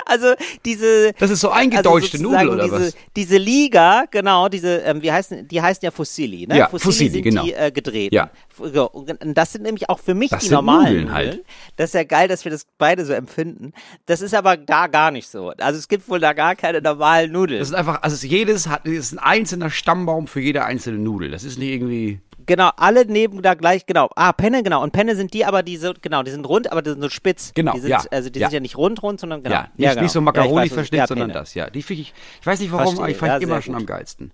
S1: also diese.
S2: Das ist so eingedeutschte
S1: also sozusagen
S2: Nudel oder
S1: diese,
S2: was?
S1: Diese Liga, genau, diese, ähm, wie heißen, die heißen ja Fusilli, ne?
S2: Ja,
S1: Fusilli, sind
S2: genau.
S1: die äh, gedreht.
S2: Ja.
S1: So, und das sind nämlich auch für mich
S2: Das
S1: die normalen
S2: Nudeln
S1: Nudeln.
S2: halt.
S1: Das ist ja geil, dass wir das beide so empfinden. Das ist aber da gar nicht so. Also es gibt wohl da gar keine normalen Nudeln.
S2: Das ist einfach, also jedes hat, ist ein einzelner Stammbaum für jede einzelne Nudel. Das ist nicht irgendwie,
S1: Genau, alle neben da gleich, genau. Ah, Penne, genau. Und Penne sind die aber, die so, genau, die sind rund, aber die sind so spitz.
S2: Genau,
S1: die sind,
S2: ja,
S1: Also die
S2: ja.
S1: sind ja nicht rund, rund, sondern genau.
S2: ja, nicht,
S1: genau.
S2: nicht so
S1: Ja,
S2: Macaroni-Verschnitt,
S1: ja,
S2: sondern
S1: Penne.
S2: das, ja. Die find ich, ich weiß nicht warum,
S1: Verstehe,
S2: aber ich fand
S1: ja,
S2: die immer schon
S1: gut.
S2: am geilsten.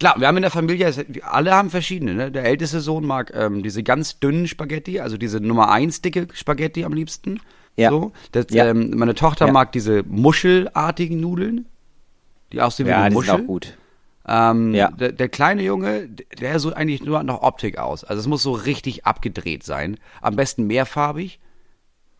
S2: Klar, wir haben in der Familie, alle haben verschiedene, ne? Der älteste Sohn mag ähm, diese ganz dünnen Spaghetti, also diese Nummer eins dicke Spaghetti am liebsten.
S1: Ja.
S2: So. Das,
S1: Ja.
S2: ähm, meine Tochter
S1: Ja.
S2: mag diese muschelartigen Nudeln, die aussehen wie
S1: Ja,
S2: eine
S1: die
S2: Muschel.
S1: sind auch gut.
S2: Ähm,
S1: Ja.
S2: der, der kleine Junge, der so eigentlich nur nach Optik aus. Also es muss so richtig abgedreht sein. Am besten mehrfarbig.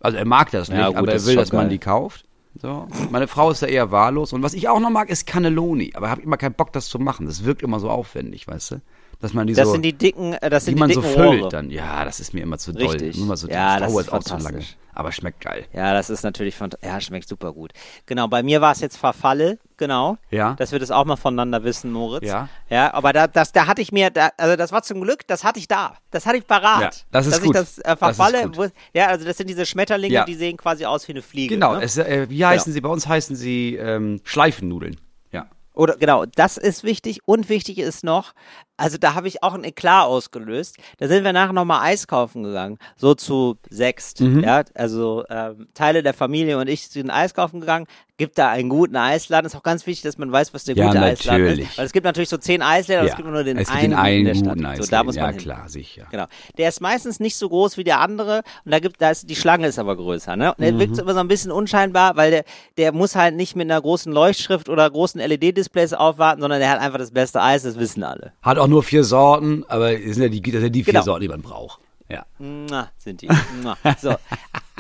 S2: Also er mag das nicht,
S1: Ja, gut,
S2: aber er will, dass man
S1: geil.
S2: die kauft. So. Meine Frau ist da eher wahllos. Und was ich auch noch mag, ist Cannelloni. Aber ich habe immer keinen Bock, das zu machen. Das wirkt immer so aufwendig, weißt du? Dass man die
S1: Das
S2: so,
S1: sind die dicken, äh, das
S2: die
S1: sind
S2: man
S1: die
S2: so
S1: dicken
S2: füllt
S1: Rohre.
S2: dann. Ja, das ist mir immer zu doll.
S1: Richtig.
S2: Immer so,
S1: Ja,
S2: das
S1: das
S2: dauert
S1: ist
S2: auch zu lange. aber schmeckt geil.
S1: Ja, das ist natürlich von, ja, schmeckt super gut. Genau, bei mir war es jetzt Verfalle, genau.
S2: Ja.
S1: Dass wir das auch mal voneinander wissen, Moritz.
S2: Ja.
S1: Ja, aber da, das, da hatte ich mir, da, also das war zum Glück, das hatte ich da. Das hatte ich parat.
S2: Ja, das ist
S1: dass
S2: gut.
S1: ich das äh,
S2: Das ist
S1: Verfalle,
S2: gut.
S1: wo, ja, also das sind diese Schmetterlinge,
S2: Ja.
S1: die sehen quasi aus wie eine Fliege.
S2: Genau,
S1: ne?
S2: es, äh, wie heißen sie? Bei uns heißen sie ähm, Schleifennudeln. Ja.
S1: Oder genau, das ist wichtig. Und wichtig ist noch, also da habe ich auch ein Eklat ausgelöst. Da sind wir nachher nochmal Eis kaufen gegangen. So zu sechst.
S2: Mhm.
S1: Ja, also ähm, Teile der Familie und ich sind Eis kaufen gegangen. Gibt da einen guten Eisladen. Ist auch ganz wichtig, dass man weiß, was der
S2: Ja,
S1: gute Eisladen
S2: natürlich.
S1: ist. Weil es gibt natürlich so zehn Eisläden,
S2: ja.
S1: es gibt nur den
S2: es gibt
S1: einen,
S2: den einen
S1: in der Stadt.
S2: guten
S1: So,
S2: Eisladen.
S1: da muss man
S2: ja,
S1: hin.
S2: klar, sicher.
S1: Genau. Der ist meistens nicht so groß wie der andere und da gibt, da ist, die Schlange ist aber größer, ne? Und der
S2: Mhm.
S1: wirkt so immer so ein bisschen unscheinbar, weil der, der muss halt nicht mit einer großen Leuchtschrift oder großen LED-Displays aufwarten, sondern der hat einfach das beste Eis, das wissen alle.
S2: Hat auch nur vier Sorten, aber es sind ja die, das sind ja die vier
S1: Genau.
S2: Sorten, die man braucht. Ja.
S1: Mua, sind die. Mua. So.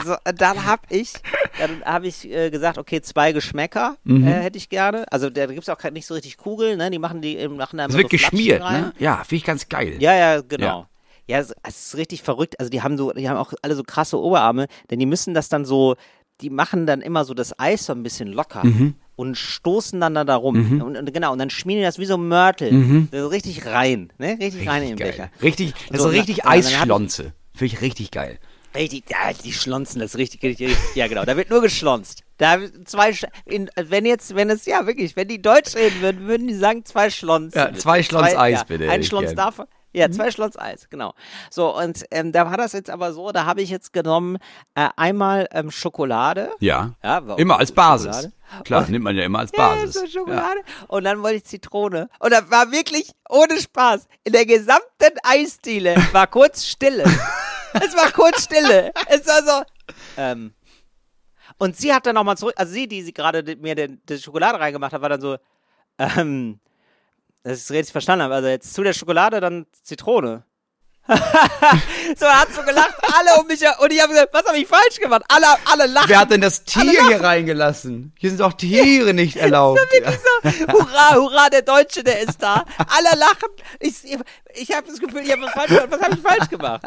S1: So, dann habe ich, dann habe ich äh, gesagt, okay, zwei Geschmäcker
S2: Mhm.
S1: äh, hätte ich gerne. Also da gibt es auch nicht so richtig Kugeln, ne? Die machen die da
S2: Das
S1: immer
S2: wird
S1: so
S2: geschmiert,
S1: rein.
S2: ne? Ja, finde ich ganz geil.
S1: Ja, ja, genau. Ja, es, es ist richtig verrückt. Also die haben so, die haben auch alle so krasse Oberarme, denn die müssen das dann so, die machen dann immer so das Eis so ein bisschen locker
S2: Mhm.
S1: und stoßen dann da, rum. Und, und genau, und dann schmieren die das wie so Mörtel. So richtig rein, ne? Richtig, rein in den
S2: Mhm. geil.
S1: Becher.
S2: Richtig, das
S1: So,
S2: ist richtig
S1: ich-
S2: Eisschlonze. Finde ich richtig geil.
S1: Richtig, ja, die schlonzen das richtig, richtig, richtig. Ja, genau. Da wird nur geschlonzt. Da zwei, Sch- in, wenn jetzt, wenn es, ja, wirklich, wenn die Deutsch reden würden, würden die sagen zwei Schlons.
S2: Ja, zwei Schlons Eis,
S1: ja,
S2: bitte,
S1: Ein Schlons
S2: gern.
S1: davon. Ja, zwei Schlons Eis, genau. So, und ähm, da war das jetzt aber so, da habe ich jetzt genommen, äh, einmal ähm, Schokolade.
S2: Ja.
S1: Ja,
S2: immer als Basis.
S1: Schokolade?
S2: Klar, nimmt man ja immer als
S1: Ja,
S2: Basis.
S1: so Schokolade. Und dann wollte ich Zitrone. Und das war wirklich ohne Spaß. In der gesamten Eisdiele war kurz Stille. es war kurz Stille. Es war so. Ähm. Und sie hat dann nochmal zurück, also sie, die sie gerade mir die Schokolade reingemacht hat, war dann so, ähm, dass ich es richtig verstanden habe. Also jetzt zu der Schokolade dann Zitrone. so, er hat so gelacht, alle um mich her- und ich habe gesagt, was habe ich falsch gemacht? Alle, alle lachen.
S2: Wer hat denn das Tier hier reingelassen? Hier sind doch Tiere nicht erlaubt.
S1: so, hurra, hurra, der Deutsche, der ist da. Alle lachen. Ich, ich habe das Gefühl, ich habe was falsch gemacht. Was habe ich falsch gemacht?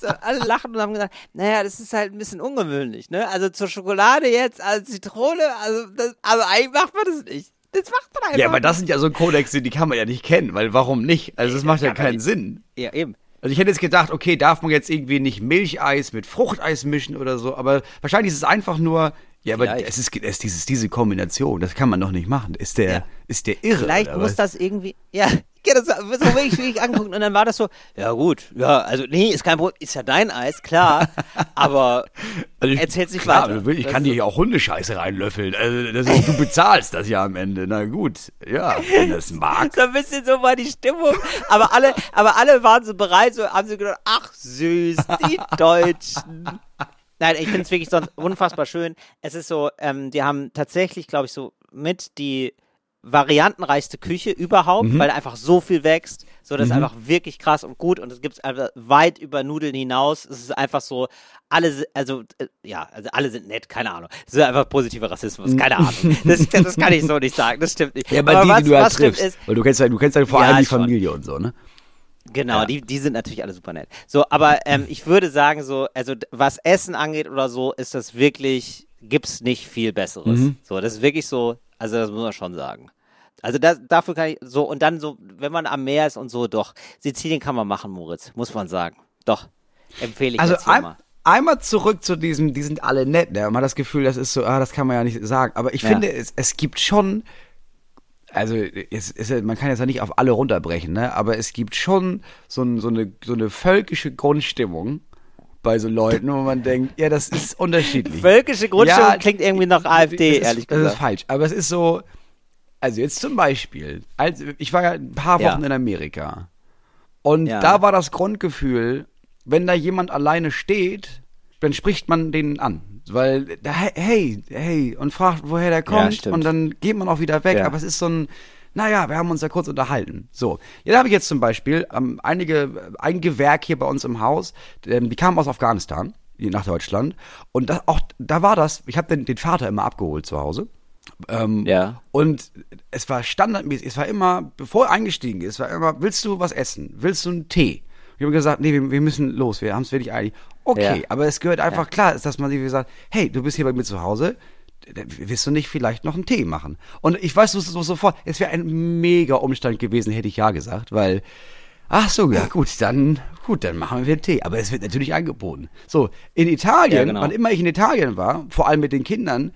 S1: So, alle lachen und haben gesagt, naja, das ist halt ein bisschen ungewöhnlich, ne? Also zur Schokolade jetzt, als Zitrone, also, das, also eigentlich macht man das nicht. Das macht man einfach
S2: Ja, aber das sind ja so Kodexe, die kann man ja nicht kennen, weil warum nicht? Also das macht ja keinen. Sinn.
S1: Ja, eben.
S2: Also ich hätte jetzt gedacht, okay, darf man jetzt irgendwie nicht Milcheis mit Fruchteis mischen oder so, aber wahrscheinlich ist es einfach nur, ja, aber
S1: Vielleicht.
S2: es ist, es ist dieses, diese Kombination, das kann man doch nicht machen. Ist der,
S1: Ja.
S2: ist der irre?
S1: Vielleicht
S2: oder
S1: muss
S2: was?
S1: das irgendwie, ja, ja das so wirklich, wirklich angucken und dann war das so, ja gut, ja, also nee, ist kein Problem, ist ja dein Eis, klar, aber
S2: Also ich,
S1: erzähl's nicht
S2: klar,
S1: weiter.
S2: Ich kann
S1: ist
S2: dir ja auch Hundescheiße reinlöffeln. Also das ist, du bezahlst das ja am Ende. Na gut, ja, wenn das mag.
S1: so ein bisschen so war die Stimmung. Aber alle, aber alle waren so bereit, so haben sie gedacht, ach süß, die Deutschen. Nein, ich finde es wirklich sonst unfassbar schön. Es ist so, ähm, die haben tatsächlich, glaube ich, so mit die variantenreichste Küche überhaupt,
S2: Mhm.
S1: weil einfach so viel wächst. So, das ist einfach wirklich krass und gut und es gibt einfach weit über Nudeln hinaus. Es ist einfach so, alle, also, äh, ja, also alle sind nett, keine Ahnung. Es ist einfach positiver Rassismus, keine Ahnung. Das, das kann ich so nicht sagen, das stimmt nicht.
S2: Ja, aber, die,
S1: was,
S2: die du
S1: stimmt
S2: triffst.
S1: ist,
S2: weil du kennst ja, du kennst ja vor
S1: Ja,
S2: allem die
S1: schon.
S2: Familie und so, ne?
S1: Genau,
S2: Ja.
S1: die, die sind natürlich alle super nett. So, aber ähm, ich würde sagen, so, also was Essen angeht oder so, ist das wirklich, gibt's nicht viel Besseres.
S2: Mhm.
S1: So, das ist wirklich so, also das muss man schon sagen. Also das, dafür kann ich so, und dann so, wenn man am Meer ist und so, doch, Sizilien kann man machen, Moritz, muss man sagen. Doch, empfehle ich
S2: Also
S1: jetzt
S2: ein,
S1: mal.
S2: einmal zurück zu diesem, die sind alle nett, ne? Man hat das Gefühl, das ist so, ah, das kann man ja nicht sagen. Aber ich
S1: Ja.
S2: finde, es, es gibt schon, also es, es, man kann jetzt ja nicht auf alle runterbrechen, ne? Aber es gibt schon so, ein, so, eine, so eine völkische Grundstimmung bei so Leuten, wo man denkt, ja, das ist unterschiedlich.
S1: Völkische Grundstimmung
S2: Ja,
S1: klingt irgendwie nach AfD,
S2: das ist,
S1: ehrlich
S2: Das
S1: gesagt.
S2: ist falsch, aber es ist so, also jetzt zum Beispiel, als, ich war ja ein paar
S1: Ja.
S2: Wochen in Amerika und
S1: Ja.
S2: da war das Grundgefühl, wenn da jemand alleine steht, dann spricht man den an. Weil, hey, hey, und fragt, woher der kommt und dann geht man auch wieder weg,
S1: Ja.
S2: aber es ist so ein, naja, wir haben uns ja kurz unterhalten. So, jetzt habe ich jetzt zum Beispiel ähm, einige, ein Gewerk hier bei uns im Haus, ähm, die kamen aus Afghanistan, nach Deutschland. Und das, auch da war das, ich habe den, den Vater immer abgeholt zu Hause. Ähm,
S1: Ja.
S2: Und es war standardmäßig, es war immer, bevor er eingestiegen ist, war immer, willst du was essen? Willst du einen Tee? Wir haben gesagt, nee, wir, wir müssen los, wir haben es wirklich eilig. Okay,
S1: Ja.
S2: aber es gehört einfach klar, dass man sich sagt, hey, du bist hier bei mir zu Hause, willst du nicht vielleicht noch einen Tee machen? Und ich weiß so, so sofort, es wäre ein mega Umstand gewesen, hätte ich ja gesagt, weil, ach so, ja gut, dann, gut, dann machen wir einen Tee. Aber es wird natürlich angeboten. So, in Italien,
S1: Ja, genau.
S2: wann immer ich in Italien war, vor allem mit den Kindern,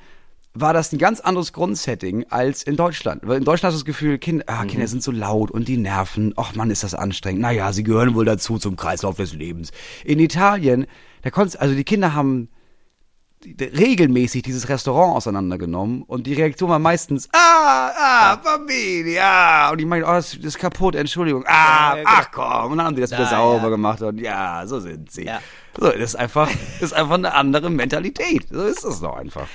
S2: war das ein ganz anderes Grundsetting als in Deutschland. Weil in Deutschland hast du das Gefühl, Kinder, ah,
S1: Mhm.
S2: Kinder sind so laut und die nerven. Ach Mann, ist das anstrengend. Naja, sie gehören wohl dazu zum Kreislauf des Lebens. In Italien, da konntest, also die Kinder haben regelmäßig dieses Restaurant auseinandergenommen und die Reaktion war meistens, ah, ah, Bambini, ah, und ich meine, oh, das ist kaputt, Entschuldigung, ah,
S1: Ja, ja,
S2: ach komm, und dann haben die das wieder sauber
S1: ja.
S2: gemacht und ja, so sind sie.
S1: Ja.
S2: So, das ist einfach, das ist einfach eine andere Mentalität. So ist es doch einfach.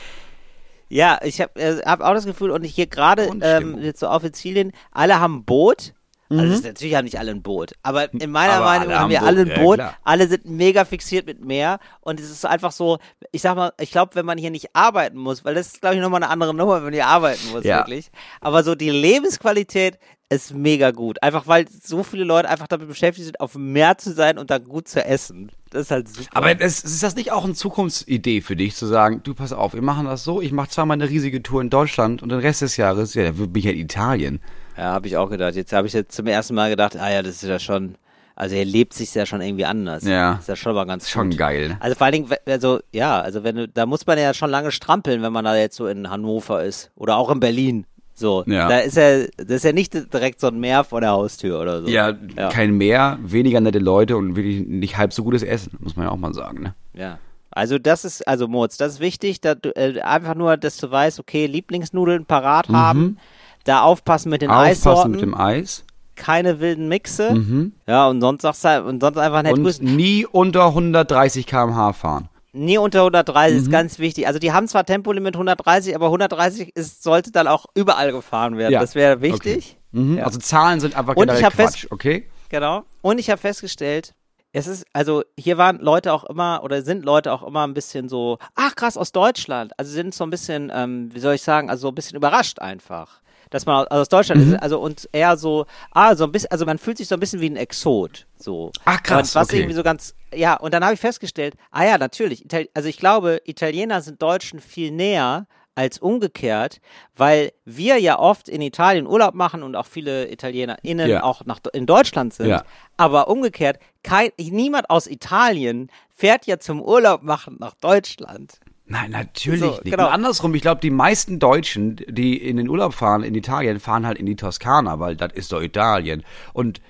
S1: Ja, ich habe äh, hab auch das Gefühl, und hier gerade ähm, jetzt so auf Sizilien, alle haben Boot. Also es ist, natürlich haben nicht alle ein Boot, aber in meiner
S2: Aber
S1: Meinung haben wir alle ein
S2: ja,
S1: Boot.
S2: klar.
S1: alle sind mega fixiert mit Meer und es ist einfach so, ich sag mal, ich glaube, wenn man hier nicht arbeiten muss, weil das ist, glaube ich, nochmal eine andere Nummer, wenn man hier arbeiten muss,
S2: Ja.
S1: wirklich. Aber so die Lebensqualität ist mega gut. Einfach weil so viele Leute einfach damit beschäftigt sind, auf dem Meer zu sein und dann gut zu essen. Das ist halt super.
S2: Aber es, ist das nicht auch eine Zukunftsidee für dich, zu sagen, du pass auf, wir machen das so, ich mache zweimal eine riesige Tour in Deutschland und den Rest des Jahres, ja, da bin ich ja in Italien.
S1: Ja, habe ich auch gedacht. Jetzt habe ich jetzt zum ersten Mal gedacht, ah ja, das ist ja schon, also er lebt sich ja schon irgendwie anders.
S2: Ja.
S1: Ist ja schon mal ganz
S2: Schon
S1: gut.
S2: geil.
S1: Also vor allen Dingen, also ja, also wenn du, da muss man ja schon lange strampeln, wenn man da jetzt so in Hannover ist oder auch in Berlin. So,
S2: Ja.
S1: da ist ja, das ist ja nicht direkt so ein Meer vor der Haustür oder so.
S2: Ja,
S1: ja.
S2: kein Meer, weniger nette Leute und wirklich nicht halb so gutes Essen, muss man ja auch mal sagen, ne?
S1: Ja. Also das ist, also Moritz, das ist wichtig, dass du, äh, einfach nur, dass du weißt, okay, Lieblingsnudeln parat haben, da aufpassen mit den
S2: Mhm. Aufpassen mit dem Eis
S1: keine wilden Mixe, ja, und sonst sagst du, halt- und sonst einfach
S2: und
S1: grüßen.
S2: nie unter 130 km/h fahren.
S1: Nie unter 130
S2: Mhm.
S1: ist ganz wichtig. Also die haben zwar Tempolimit 130, aber 130 ist, sollte dann auch überall gefahren werden.
S2: Ja.
S1: Das wäre wichtig.
S2: Mhm.
S1: Ja.
S2: Also Zahlen sind einfach generell Quatsch,
S1: fest-
S2: okay?
S1: Genau. Und ich habe festgestellt, es ist, also hier waren Leute auch immer, oder sind Leute auch immer ein bisschen so, ach krass, aus Deutschland. Also sind so ein bisschen, ähm, wie soll ich sagen, also so ein bisschen überrascht einfach. Dass man aus- also aus Deutschland
S2: Mhm.
S1: ist, also und eher so, ah, so ein bisschen, also man fühlt sich so ein bisschen wie ein Exot. So.
S2: Ach, krass,
S1: Und was
S2: okay.
S1: irgendwie so ganz, ja, und dann habe ich festgestellt, ah ja, natürlich, Itali also ich glaube, Italiener sind Deutschen viel näher als umgekehrt, weil wir ja oft in Italien Urlaub machen und auch viele ItalienerInnen
S2: Ja.
S1: auch nach, in Deutschland sind.
S2: Ja.
S1: Aber umgekehrt, kein, niemand aus Italien fährt ja zum Urlaub machen nach Deutschland.
S2: Nein, natürlich
S1: So,
S2: nicht.
S1: genau.
S2: Und andersrum, ich glaube, die meisten Deutschen, die in den Urlaub fahren in Italien, fahren halt in die Toskana, weil das ist doch Italien. Und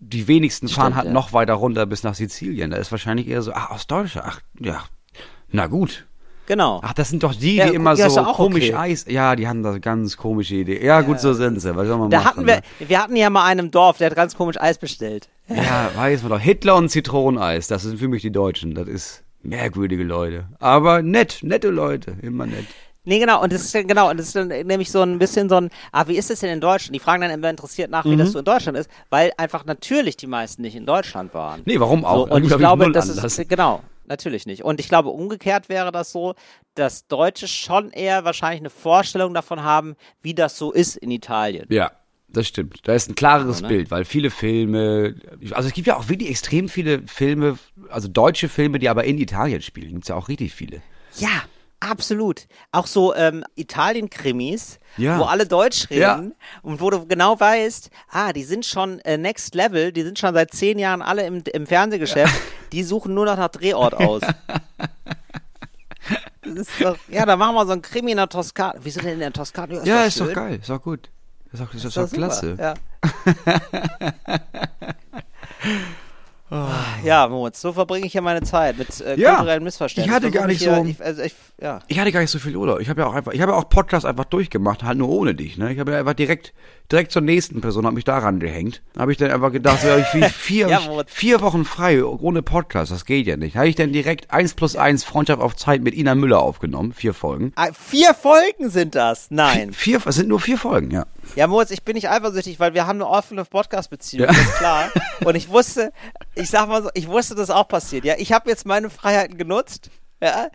S2: die wenigsten fahren halt
S1: ja.
S2: noch weiter runter bis nach Sizilien. Da ist wahrscheinlich eher so, ach, aus Deutschland, ach, ja, na gut.
S1: Genau.
S2: Ach, das sind doch die,
S1: Ja,
S2: die immer
S1: ja,
S2: so komisch
S1: okay.
S2: Eis. Ja, die haben da ganz komische Idee. Ja, gut, so sind sie. Was soll man
S1: Da
S2: machen?
S1: hatten wir,
S2: ne?
S1: wir hatten ja mal einen im Dorf, der hat ganz komisch Eis bestellt.
S2: Ja, weiß man doch. Hitler und Zitroneneis, das sind für mich die Deutschen. Das ist merkwürdige Leute. Aber nett, nette Leute, immer nett.
S1: Nee, genau, und das ist dann, genau, und das ist dann nämlich so ein bisschen so ein, ah, wie ist das denn in Deutschland? Die fragen dann immer interessiert nach, wie
S2: Mhm.
S1: das so in Deutschland ist, weil einfach natürlich die meisten nicht in Deutschland waren.
S2: Nee, warum auch?
S1: So, und ich
S2: Glaub
S1: glaube, das
S2: Anlass.
S1: ist, genau, natürlich nicht. Und ich glaube, umgekehrt wäre das so, dass Deutsche schon eher wahrscheinlich eine Vorstellung davon haben, wie das so ist in Italien.
S2: Ja, das stimmt. Da ist ein klareres
S1: So, ne?
S2: Bild, weil viele Filme, also es gibt ja auch wirklich extrem viele Filme, also deutsche Filme, die aber in Italien spielen. Gibt's ja auch richtig viele.
S1: Ja, absolut. Auch so ähm, Italien-Krimis,
S2: Ja.
S1: wo alle Deutsch reden
S2: Ja.
S1: und wo du genau weißt, ah, die sind schon äh, next level, die sind schon seit zehn Jahren alle im, im Fernsehgeschäft, die suchen nur noch nach Drehort aus. Ist doch, ja, dann machen wir so ein Krimi in der Toskana. Wieso denn in der Toskana?
S2: Ja,
S1: doch
S2: ist doch geil, ist doch gut. Ist doch, ist doch,
S1: Ist doch super,
S2: klasse.
S1: Ja. Ja, Moritz, so verbringe ich ja meine Zeit mit äh,
S2: Ja,
S1: kulturellen Missverständnissen.
S2: ich hatte gar nicht
S1: hier,
S2: so-
S1: Ich, also ich, ja.
S2: Ich hatte gar nicht so viel Urlaub. Ich habe ja auch einfach, ich habe ja auch Podcasts einfach durchgemacht, halt nur ohne dich. Ne? Ich habe ja einfach direkt, direkt zur nächsten Person, habe mich daran gehängt. Habe ich dann einfach gedacht, so, ich wie vier,
S1: Ja,
S2: vier Wochen frei ohne Podcast, das geht ja nicht. Habe ich dann direkt eins plus eins Freundschaft auf Zeit mit Ina Müller aufgenommen, vier Folgen.
S1: Ah, vier Folgen sind das. Nein.
S2: Vier, es sind nur vier Folgen, ja.
S1: Ja, Moritz, ich bin nicht eifersüchtig, weil wir haben eine offene Podcast-Beziehung, das ist klar. Und ich wusste, ich sag mal so, ich wusste, dass auch passiert. Ja, ich habe jetzt meine Freiheiten genutzt. Ja,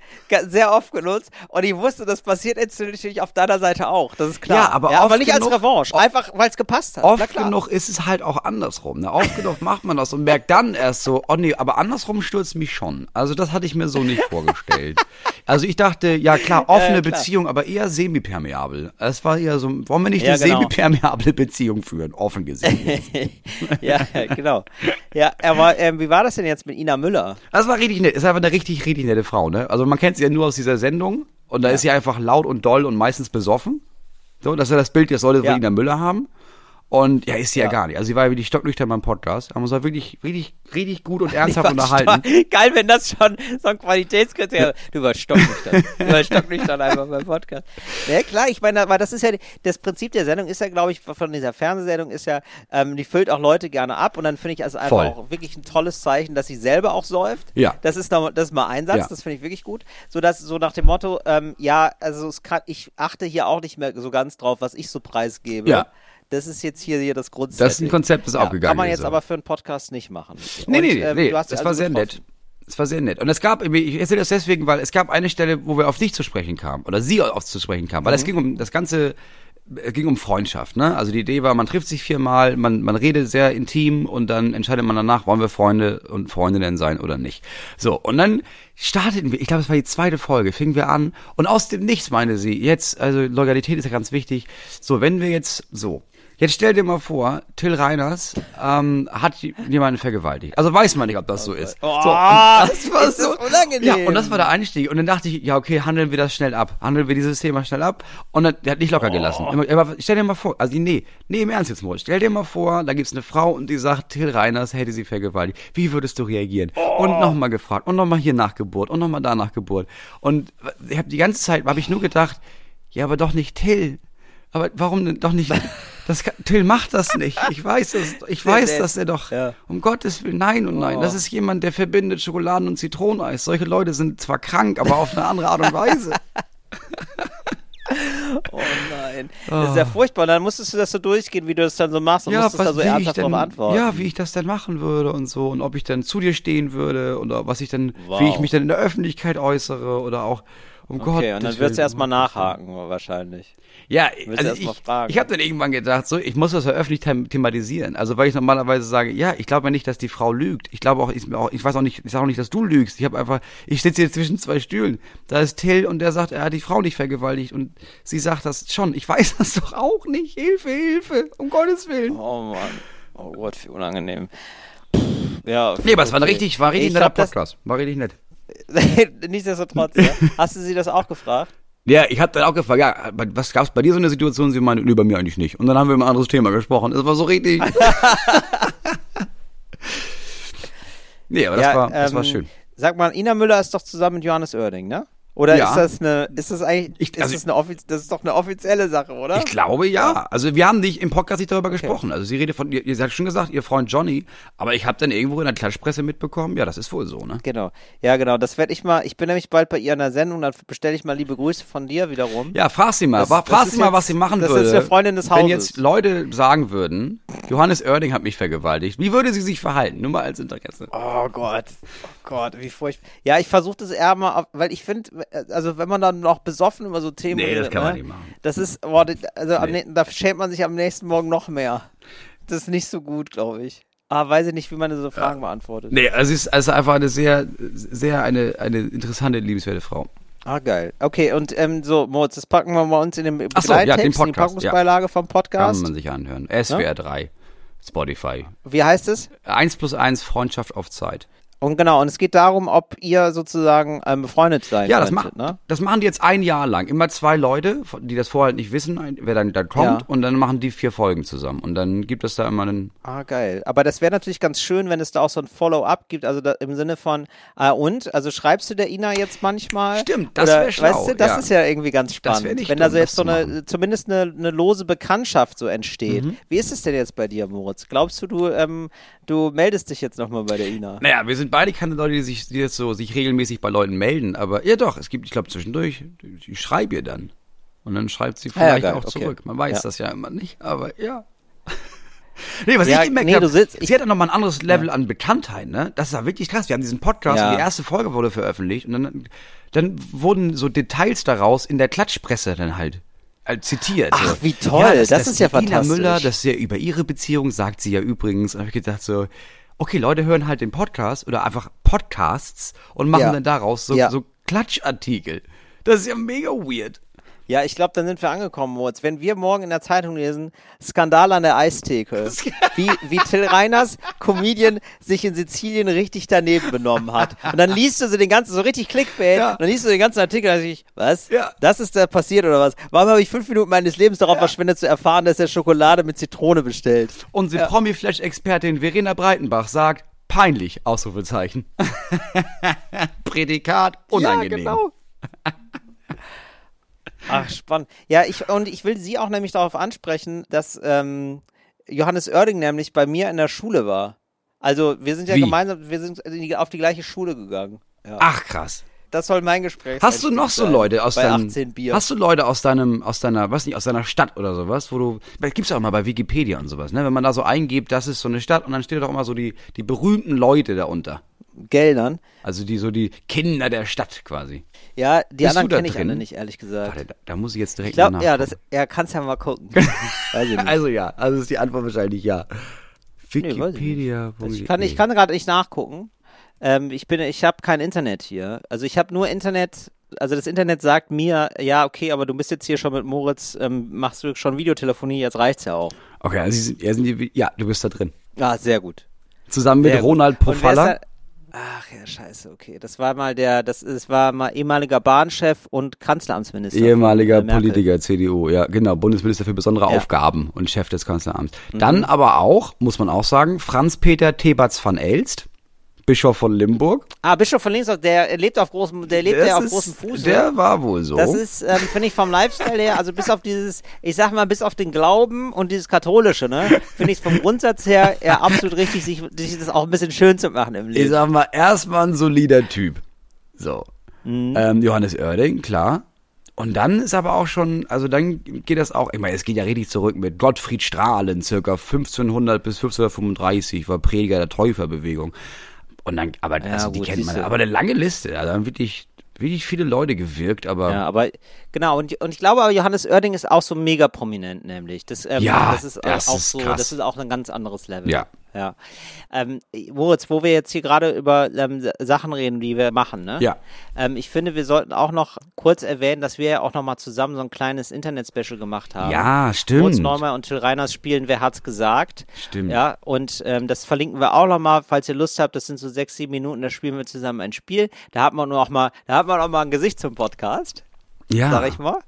S1: sehr oft genutzt. Und ich wusste, das passiert jetzt natürlich auf deiner Seite auch. Das ist klar.
S2: Ja, aber
S1: aber
S2: oft
S1: nicht als
S2: genug-
S1: Revanche. Einfach, weil es gepasst hat.
S2: Oft genug ist es halt auch andersrum. Ne? Oft genug macht man das und merkt dann erst so, oh nee, aber andersrum stürzt mich schon. Also das hatte ich mir so nicht vorgestellt. Also ich dachte, ja klar, offene
S1: ja, klar.
S2: Beziehung, aber eher semipermeabel. Es war eher so, wollen wir nicht
S1: Ja,
S2: eine
S1: genau.
S2: semipermeable Beziehung führen? Offen gesehen.
S1: ja, genau. Ja, aber ähm, wie war das denn jetzt mit Ina Müller?
S2: Das war richtig nett. Ist einfach eine richtig, richtig nette Frau, ne? Also man kennt sie ja nur aus dieser Sendung und da ist sie einfach laut und doll und meistens besoffen. So, das ist ja das Bild, das sollte
S1: Ja.
S2: von Ina Müller haben. Und ja, ist sie ja,
S1: Ja.
S2: gar nicht. Also sie war ja wirklich stocknüchtern beim Podcast. Haben uns da wirklich, richtig, richtig gut und ernsthaft unterhalten.
S1: Geil, wenn das schon so ein Qualitätskriterium Du warst stocknüchtern. Du warst stocknüchtern einfach beim Podcast. Ja, klar, ich meine, aber das ist ja, das Prinzip der Sendung ist ja, glaube ich, von dieser Fernsehsendung ist ja, ähm, die füllt auch Leute gerne ab und dann finde ich also einfach
S2: Voll.
S1: auch wirklich ein tolles Zeichen, dass sie selber auch säuft.
S2: Ja.
S1: Das ist, noch, das ist mal ein Satz,
S2: Ja.
S1: das finde ich wirklich gut. So, dass, so nach dem Motto, ähm, ja, also es kann, ich achte hier auch nicht mehr so ganz drauf, was ich so preisgebe.
S2: Ja.
S1: Das ist jetzt hier, hier das Grundsetting.
S2: Das ist ein Konzept, das aufgegangen
S1: Kann man
S2: ist,
S1: jetzt
S2: so.
S1: aber für einen Podcast nicht machen.
S2: Nee,
S1: Und,
S2: nee,
S1: ähm,
S2: nee, das
S1: also
S2: war sehr
S1: getroffen.
S2: nett. Das war sehr nett. Und es gab, ich erzähle das deswegen, weil es gab eine Stelle, wo wir auf dich zu sprechen kamen, oder sie auf zu sprechen kamen, weil es ging um das ganze, es ging um Freundschaft, ne? Also die Idee war, man trifft sich viermal, man, man redet sehr intim und dann entscheidet man danach, wollen wir Freunde und Freundinnen sein oder nicht. So, und dann starteten wir, ich glaube, es war die zweite Folge, fingen wir an und aus dem Nichts meinte sie, jetzt, also Loyalität ist ja ganz wichtig, so, wenn wir jetzt, so, Jetzt stell dir mal vor, Till Reiners ähm, hat jemanden vergewaltigt. Also weiß man nicht, ob das so ist.
S1: Oh,
S2: so, das
S1: ist das unangenehm.
S2: Ja, und das war der Einstieg. Und dann dachte ich, ja, okay, handeln wir das schnell ab. Handeln wir dieses Thema schnell ab. Und dann, der hat nicht locker gelassen. Immer- Aber stell dir mal vor, also nee, nee, im Ernst jetzt, Moritz. Stell dir mal vor, da gibt's eine Frau und die sagt, Till Reiners hätte sie vergewaltigt. Wie würdest du reagieren? Und nochmal gefragt. Und nochmal hier Nachgeburt. Und nochmal da Nachgeburt. Und ich habe die ganze Zeit, habe ich nur gedacht, ja, aber doch nicht Till. Aber warum denn doch nicht? Das kann, Till macht das nicht. Ich weiß das. Ich weiß,
S1: nett.
S2: dass er doch.
S1: Ja.
S2: Um Gottes Willen, nein und nein.
S1: Oh.
S2: Das ist jemand, der verbindet Schokoladen und Zitroneneis. Solche Leute sind zwar krank, aber auf eine andere Art und Weise.
S1: Oh nein. Das ist ja furchtbar. Und dann musstest du das so durchgehen, wie du das dann so machst und musstest da so ernsthaft
S2: denn,
S1: drauf antworten.
S2: ja, wie ich das denn machen würde und so und ob ich dann zu dir stehen würde oder was ich dann,
S1: Wow.
S2: wie ich mich dann in der Öffentlichkeit äußere oder auch um Gott.
S1: Okay, und dann wirst du erstmal nachhaken, wahrscheinlich.
S2: Ja, also ich, ich habe dann irgendwann gedacht, so, ich muss das ja öffentlich them thematisieren. Also weil ich normalerweise sage, ja, ich glaube ja nicht, dass die Frau lügt. Ich glaube auch, ich, ich weiß auch nicht, ich sage auch nicht, dass du lügst. Ich habe einfach, ich sitze hier zwischen zwei Stühlen. Da ist Till und der sagt, er hat die Frau nicht vergewaltigt und sie sagt das schon. Ich weiß das doch auch nicht. Hilfe, Hilfe, um Gottes Willen.
S1: Oh Mann. Oh Gott, wie unangenehm. Ja.
S2: Nee, aber es war richtig, war richtig
S1: Ich
S2: netter Podcast. War richtig nett.
S1: Nichtsdestotrotz, ja. Hast du sie das auch gefragt?
S2: Ja, ich habe dann auch gefragt, ja, was gab's bei dir so eine Situation? Sie meinte, nee, bei mir eigentlich nicht. Und dann haben wir über ein anderes Thema gesprochen. Das war so richtig. nee, aber das,
S1: ja,
S2: war, das war
S1: ähm,
S2: schön.
S1: Sag mal, Ina Müller ist doch zusammen mit Johannes Oerding, ne? Oder
S2: Ja.
S1: ist das eine, ist das eigentlich,
S2: Ich-
S1: ist
S2: also-
S1: das eine das ist doch eine offizielle Sache, oder?
S2: Ich glaube ja. Also wir haben nicht im Podcast nicht darüber gesprochen. Also sie redet von, ihr, ihr habt schon gesagt, ihr Freund Johnny, aber ich habe dann irgendwo in der Klatschpresse mitbekommen, ja, das ist wohl so, ne?
S1: Genau. Ja, genau. Das werde ich mal, ich bin nämlich bald bei ihr in der Sendung, dann bestelle ich mal liebe Grüße von dir wiederum.
S2: Ja, frag sie mal,
S1: Das- das
S2: frag
S1: ist
S2: sie mal,
S1: jetzt-
S2: was sie machen
S1: das
S2: würde.
S1: ist eine Freundin des
S2: Wenn
S1: Hauses.
S2: jetzt Leute sagen würden, Johannes Oerding hat mich vergewaltigt, wie würde sie sich verhalten? Nur mal als Interesse.
S1: Oh Gott, oh Gott, wie furchtbar. Ja, ich versuche das eher mal, weil ich finde, also wenn man dann noch besoffen über so Themen
S2: Nee, das
S1: redet,
S2: kann man
S1: ne,
S2: nicht machen.
S1: Das ist, boah, das- also
S2: Nee.
S1: da schämt man sich am nächsten Morgen noch mehr. Das ist nicht so gut, glaube ich. Ah, weiß ich nicht, wie man so Fragen beantwortet.
S2: Nee, also es ist also einfach eine sehr, sehr eine, eine interessante, liebenswerte Frau.
S1: Ah, geil. Okay, und ähm, so, Moritz, das packen wir mal uns in den
S2: Ach so, ja, den
S1: Begleittext, in die
S2: Podcast,
S1: Packungsbeilage vom
S2: Kann
S1: Podcast.
S2: man sich anhören. SWR 3, Spotify.
S1: Wie heißt es?
S2: 1 plus 1 Freundschaft auf Zeit.
S1: Und genau, und es geht darum, ob ihr sozusagen ähm, befreundet sein
S2: Ja, das,
S1: könntet,
S2: macht,
S1: ne?
S2: das machen die jetzt ein Jahr lang. Immer zwei Leute, die das vorher halt nicht wissen, wer dann, dann kommt,
S1: Ja.
S2: und dann machen die vier Folgen zusammen. Und dann gibt es da immer einen.
S1: Ah, geil. Aber das wäre natürlich ganz schön, wenn es da auch so ein Follow-up gibt, also da, im Sinne von, äh, und? Also schreibst du der Ina jetzt manchmal?
S2: Stimmt, das
S1: Oder,
S2: wär schlau,
S1: Weißt du, das
S2: ja.
S1: ist ja irgendwie ganz spannend. wenn da so jetzt so eine, zumindest eine, eine lose Bekanntschaft so entsteht.
S2: Mhm.
S1: Wie ist es denn jetzt bei dir, Moritz? Glaubst du, du, ähm, du meldest dich jetzt nochmal bei der Ina?
S2: Naja, wir sind beide keine Leute, die sich die jetzt so sich regelmäßig bei Leuten melden, aber ja doch, es gibt, ich glaube, zwischendurch, ich schreibe ihr dann. Und dann schreibt sie
S1: Ah ja,
S2: vielleicht
S1: geil,
S2: auch
S1: okay.
S2: zurück. Man weiß
S1: Ja.
S2: das ja immer nicht, aber ja. Nee, was
S1: Ja,
S2: ich gemerkt
S1: nee,
S2: habe, sie hat dann nochmal ein anderes Level an Bekanntheit, ne? Das ist ja wirklich krass. Wir haben diesen Podcast
S1: Ja.
S2: und die erste Folge wurde veröffentlicht und dann, dann wurden so Details daraus in der Klatschpresse dann halt äh, zitiert.
S1: Ach, wie toll. Das ist ja
S2: Ina
S1: fantastisch.
S2: Müller, das ist ja über ihre Beziehung, sagt sie ja übrigens. Und hab ich gedacht so, okay, Leute hören halt den Podcast oder einfach Podcasts und machen
S1: Ja.
S2: dann daraus so,
S1: Ja.
S2: so Klatschartikel. Das ist ja mega weird.
S1: Ja, ich glaube, dann sind wir angekommen, Moritz. Wenn wir morgen in der Zeitung lesen, Skandal an der Eistheke, wie, wie Till Reiners, Comedian, sich in Sizilien richtig daneben benommen hat. Und dann liest du so den ganzen, so richtig Clickbait,
S2: Ja.
S1: und dann liest du den ganzen Artikel, und ich, was?
S2: Ja.
S1: Das ist da passiert oder was? Warum habe ich fünf Minuten meines Lebens darauf verschwendet, zu erfahren, dass er Schokolade mit Zitrone bestellt?
S2: Unsere Promi-Flash-Expertin Verena Breitenbach sagt, peinlich, Ausrufezeichen. Prädikat, unangenehm.
S1: Ja, genau. Ach, spannend. Ja, ich, und ich will Sie auch nämlich darauf ansprechen, dass ähm, Johannes Oerding nämlich bei mir in der Schule war. Also wir sind ja
S2: Wie?
S1: gemeinsam, wir sind auf die gleiche Schule gegangen. Ja.
S2: Ach krass.
S1: Das soll mein Gespräch
S2: Hast du noch so Leute aus deinem
S1: 18 Bier.
S2: Hast du Leute aus deinem aus deiner, was nicht, aus deiner Stadt oder sowas, wo du gibt's auch mal bei Wikipedia und sowas, ne, wenn man da so eingibt, das ist so eine Stadt und dann steht doch immer so die die berühmten Leute darunter.
S1: Geldern?
S2: Also die so die Kinder der Stadt quasi.
S1: Ja, die
S2: Bist
S1: anderen kenne ich alle nicht, ehrlich gesagt.
S2: Warte, da, da muss ich jetzt direkt
S1: ich glaube,
S2: mal
S1: ja, das, ja, kannst ja mal gucken. Weiß ich nicht.
S2: Also ja, also ist die Antwort wahrscheinlich ja.
S1: Nee, weiß ich.
S2: Wikipedia.
S1: Ich kann, ich kann gerade nicht nachgucken. Ähm, ich bin, ich habe kein Internet hier. Also ich habe nur Internet. Also das Internet sagt mir, ja, okay, aber du bist jetzt hier schon mit Moritz, ähm, machst du schon Videotelefonie, jetzt reicht's ja auch.
S2: Okay, also sind, ja, sind die, ja, du bist da drin.
S1: Ah, sehr gut.
S2: Zusammen mit
S1: Sehr.
S2: Ronald Pofalla.
S1: Ach ja, scheiße, okay. Das war mal der, das ist, war mal ehemaliger Bahnchef und Kanzleramtsminister.
S2: Ehemaliger. Politiker, CDU, ja, genau, Bundesminister für besondere
S1: Ja.
S2: Aufgaben und Chef des Kanzleramts.
S1: Mhm.
S2: Dann aber auch, muss man auch sagen, Franz-Peter Theberts van Elst, Bischof von Limburg.
S1: Ah, Bischof von Linksdorf, der lebt auf großem, der lebt
S2: Das
S1: ja auf
S2: ist-
S1: großem Fuß.
S2: Der
S1: oder?
S2: war wohl so.
S1: Das ist, ähm, finde ich vom Lifestyle her, also bis auf dieses, ich sag mal, bis auf den Glauben und dieses Katholische, ne, finde ich es vom Grundsatz her ja absolut richtig, sich, sich das auch ein bisschen schön zu machen im
S2: ich
S1: Leben.
S2: sag mal, erstmal ein solider Typ. So.
S1: Mhm.
S2: Ähm, Johannes Oerding, klar. Und dann ist aber auch schon, also dann geht das auch, ich meine, es geht ja richtig zurück mit Gottfried Strahlen, circa 1500 bis 1535, war Prediger der Täuferbewegung. Und dann, aber
S1: Ja,
S2: also die
S1: gut,
S2: kennt man, aber eine lange Liste, also haben wirklich, wirklich viele Leute gewirkt, aber
S1: Ja, aber genau, und, und ich glaube Johannes Oerding ist auch so mega prominent, nämlich. Das, ähm,
S2: Ja,
S1: das ist äh,
S2: das
S1: auch
S2: ist
S1: so,
S2: krass.
S1: das ist auch ein ganz anderes Level.
S2: Ja.
S1: Ja. Ähm, Moritz, wo wir jetzt hier gerade über ähm, Sachen reden, die wir machen, ne?
S2: Ja.
S1: Ähm, ich finde, wir sollten auch noch kurz erwähnen, dass wir ja auch noch mal zusammen so ein kleines Internet-Special gemacht haben.
S2: Ja,
S1: Moritz
S2: stimmt.
S1: Neumann und Till Reiners spielen Wer hat's gesagt?
S2: Stimmt.
S1: Ja, und ähm, das verlinken wir auch noch mal, falls ihr Lust habt. Das sind so sechs, sieben Minuten, da spielen wir zusammen ein Spiel. Da hat man nur auch mal, da hat man auch mal ein Gesicht zum Podcast
S2: ja.
S1: sag ich mal.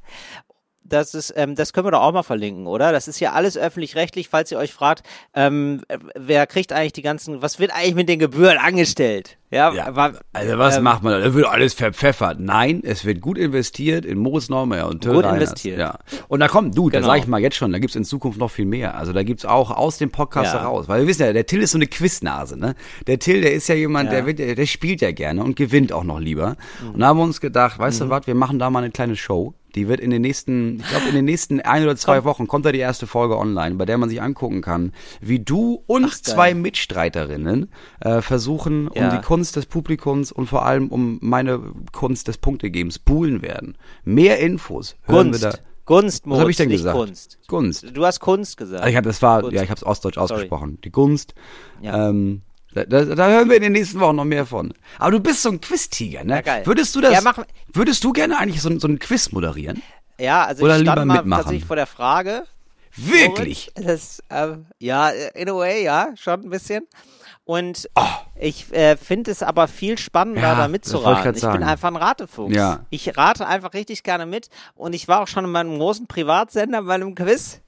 S1: Das ist, ähm, das können wir doch auch mal verlinken, oder? Das ist ja alles öffentlich-rechtlich, falls ihr euch fragt, ähm, äh, wer kriegt eigentlich die ganzen, was wird eigentlich mit den Gebühren angestellt? Ja,
S2: Ja,
S1: wa-
S2: also was
S1: ähm,
S2: macht man da? Da wird alles verpfeffert. Nein, es wird gut investiert in Moritz Neumeier und Till
S1: Gut
S2: Reiners.
S1: investiert.
S2: Ja. Und da kommt, du, da
S1: Genau.
S2: sag ich mal jetzt schon, da gibt's in Zukunft noch viel mehr. Also da gibt's auch aus dem Podcast
S1: Ja.
S2: heraus. Weil wir wissen ja, der Till ist so eine Quiznase, ne? Der Till, der ist ja jemand,
S1: Ja.
S2: Der, wird, der, der spielt ja gerne und gewinnt auch noch lieber. Und da haben wir uns gedacht, weißt
S1: Mhm.
S2: du was, wir machen da mal eine kleine Show. Die wird in den nächsten, ich glaube in den nächsten ein oder zwei Wochen kommt da die erste Folge online, bei der man sich angucken kann, wie du und
S1: Ach,
S2: zwei Mitstreiterinnen äh, versuchen, um
S1: Ja.
S2: die Kunst des Publikums und vor allem um meine Kunst des Punktegebens buhlen werden. Mehr Infos hören
S1: Kunst.
S2: wir da.
S1: Kunst,
S2: Was
S1: Moritz,
S2: habe ich denn gesagt?
S1: Kunst.
S2: Kunst.
S1: Du hast Kunst gesagt.
S2: Also ich hab, das war,
S1: Kunst.
S2: ja, ich habe es ostdeutsch
S1: Sorry.
S2: ausgesprochen. Die Kunst.
S1: Ja.
S2: Ähm, da, da, da hören wir in den nächsten Wochen noch mehr von. Aber du bist so ein Quiz-Tiger, ne?
S1: Ja, geil.
S2: Würdest du das,
S1: Ja, mach-
S2: würdest du gerne eigentlich so, so ein Quiz moderieren?
S1: ja, also
S2: Oder
S1: ich stand
S2: lieber
S1: mal
S2: mitmachen.
S1: tatsächlich vor der Frage.
S2: Wirklich?
S1: Das, ähm, ja, in a way, ja, schon ein bisschen. Und
S2: Oh.
S1: ich äh, finde es aber viel spannender,
S2: Ja,
S1: da
S2: ich
S1: mitzuraten.
S2: grad
S1: Ich, bin einfach ein Ratefuchs.
S2: Ja.
S1: Ich rate einfach richtig gerne mit. Und ich war auch schon in meinem großen Privatsender bei einem Quiz.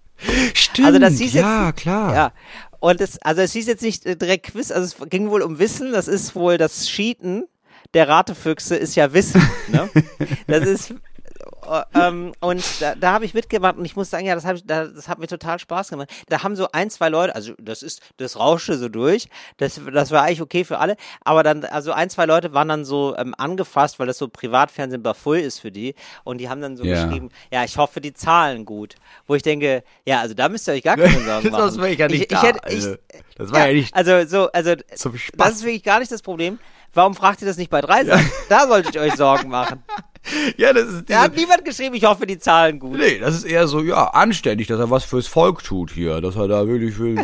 S2: Stimmt,
S1: Also das hieß
S2: ja,
S1: jetzt,
S2: klar.
S1: Ja. Und es, also es hieß jetzt nicht äh, direkt Quiz, also es ging wohl um Wissen. Das ist wohl das Cheaten der Ratefüchse ist ja Wissen. Ne? Das ist ähm, und da, da habe ich mitgemacht und ich muss sagen, ja, das, hab ich, da, das hat mir total Spaß gemacht. Da haben so ein, zwei Leute, also das ist, das rauschte so durch, das, das war eigentlich okay für alle, aber dann, also ein, zwei Leute waren dann so ähm, angefasst, weil das so Privatfernsehen bei Full ist für die und die haben dann so
S2: Ja.
S1: geschrieben, ja, ich hoffe, die zahlen gut. Wo ich denke, ja, also da müsst ihr euch gar keine Sorgen machen.
S2: Das war ja nicht
S1: ich,
S2: da.
S1: ich hätte,
S2: also,
S1: ich,
S2: das war ja, nicht
S1: also so, also
S2: zum
S1: das ist wirklich gar nicht das Problem. Warum fragt ihr das nicht bei drei Sachen? Da solltet ihr euch Sorgen machen.
S2: ja, das ist
S1: Da hat niemand geschrieben, ich hoffe, die zahlen gut.
S2: Nee, das ist eher so, ja, anständig, dass er was fürs Volk tut hier. Dass er da wirklich für,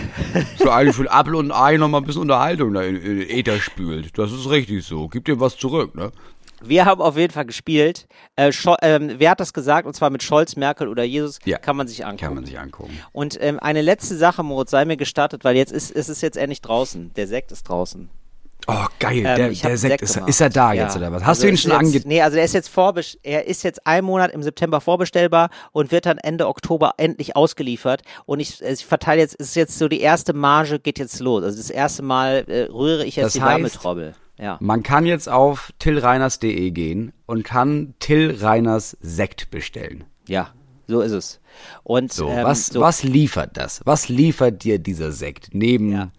S2: für eigentlich für Apfel und Ei nochmal ein bisschen Unterhaltung da in, in den Äther spült. Das ist richtig so. Gibt ihm was zurück, ne?
S1: Wir haben auf jeden Fall gespielt. Äh, ähm, wer hat das gesagt? Und zwar mit Scholz, Merkel oder Jesus.
S2: Ja.
S1: Kann man sich angucken.
S2: Kann man sich angucken.
S1: Und ähm, eine letzte Sache, Moritz, sei mir gestattet, weil jetzt ist es ist jetzt endlich draußen. Der Sekt ist draußen.
S2: Oh, geil.
S1: Ähm,
S2: der der Sekt ist, ist er da
S1: Ja.
S2: jetzt oder was? Hast
S1: Also
S2: du ihn
S1: ist
S2: schon ange...
S1: Nee, also er ist jetzt vorbest er ist jetzt ein Monat im September vorbestellbar und wird dann Ende Oktober endlich ausgeliefert. Und ich, ich verteile jetzt, ist jetzt so die erste Marge geht jetzt los. Also das erste Mal äh, rühre ich jetzt
S2: Das
S1: die Wärmetrommel. Ja.
S2: Man kann jetzt auf tillreiners.de gehen und kann Till Reiners Sekt bestellen.
S1: Ja, so ist es. Und
S2: So,
S1: ähm,
S2: was,
S1: so,
S2: was liefert das? Was liefert dir dieser Sekt? Neben,
S1: Ja.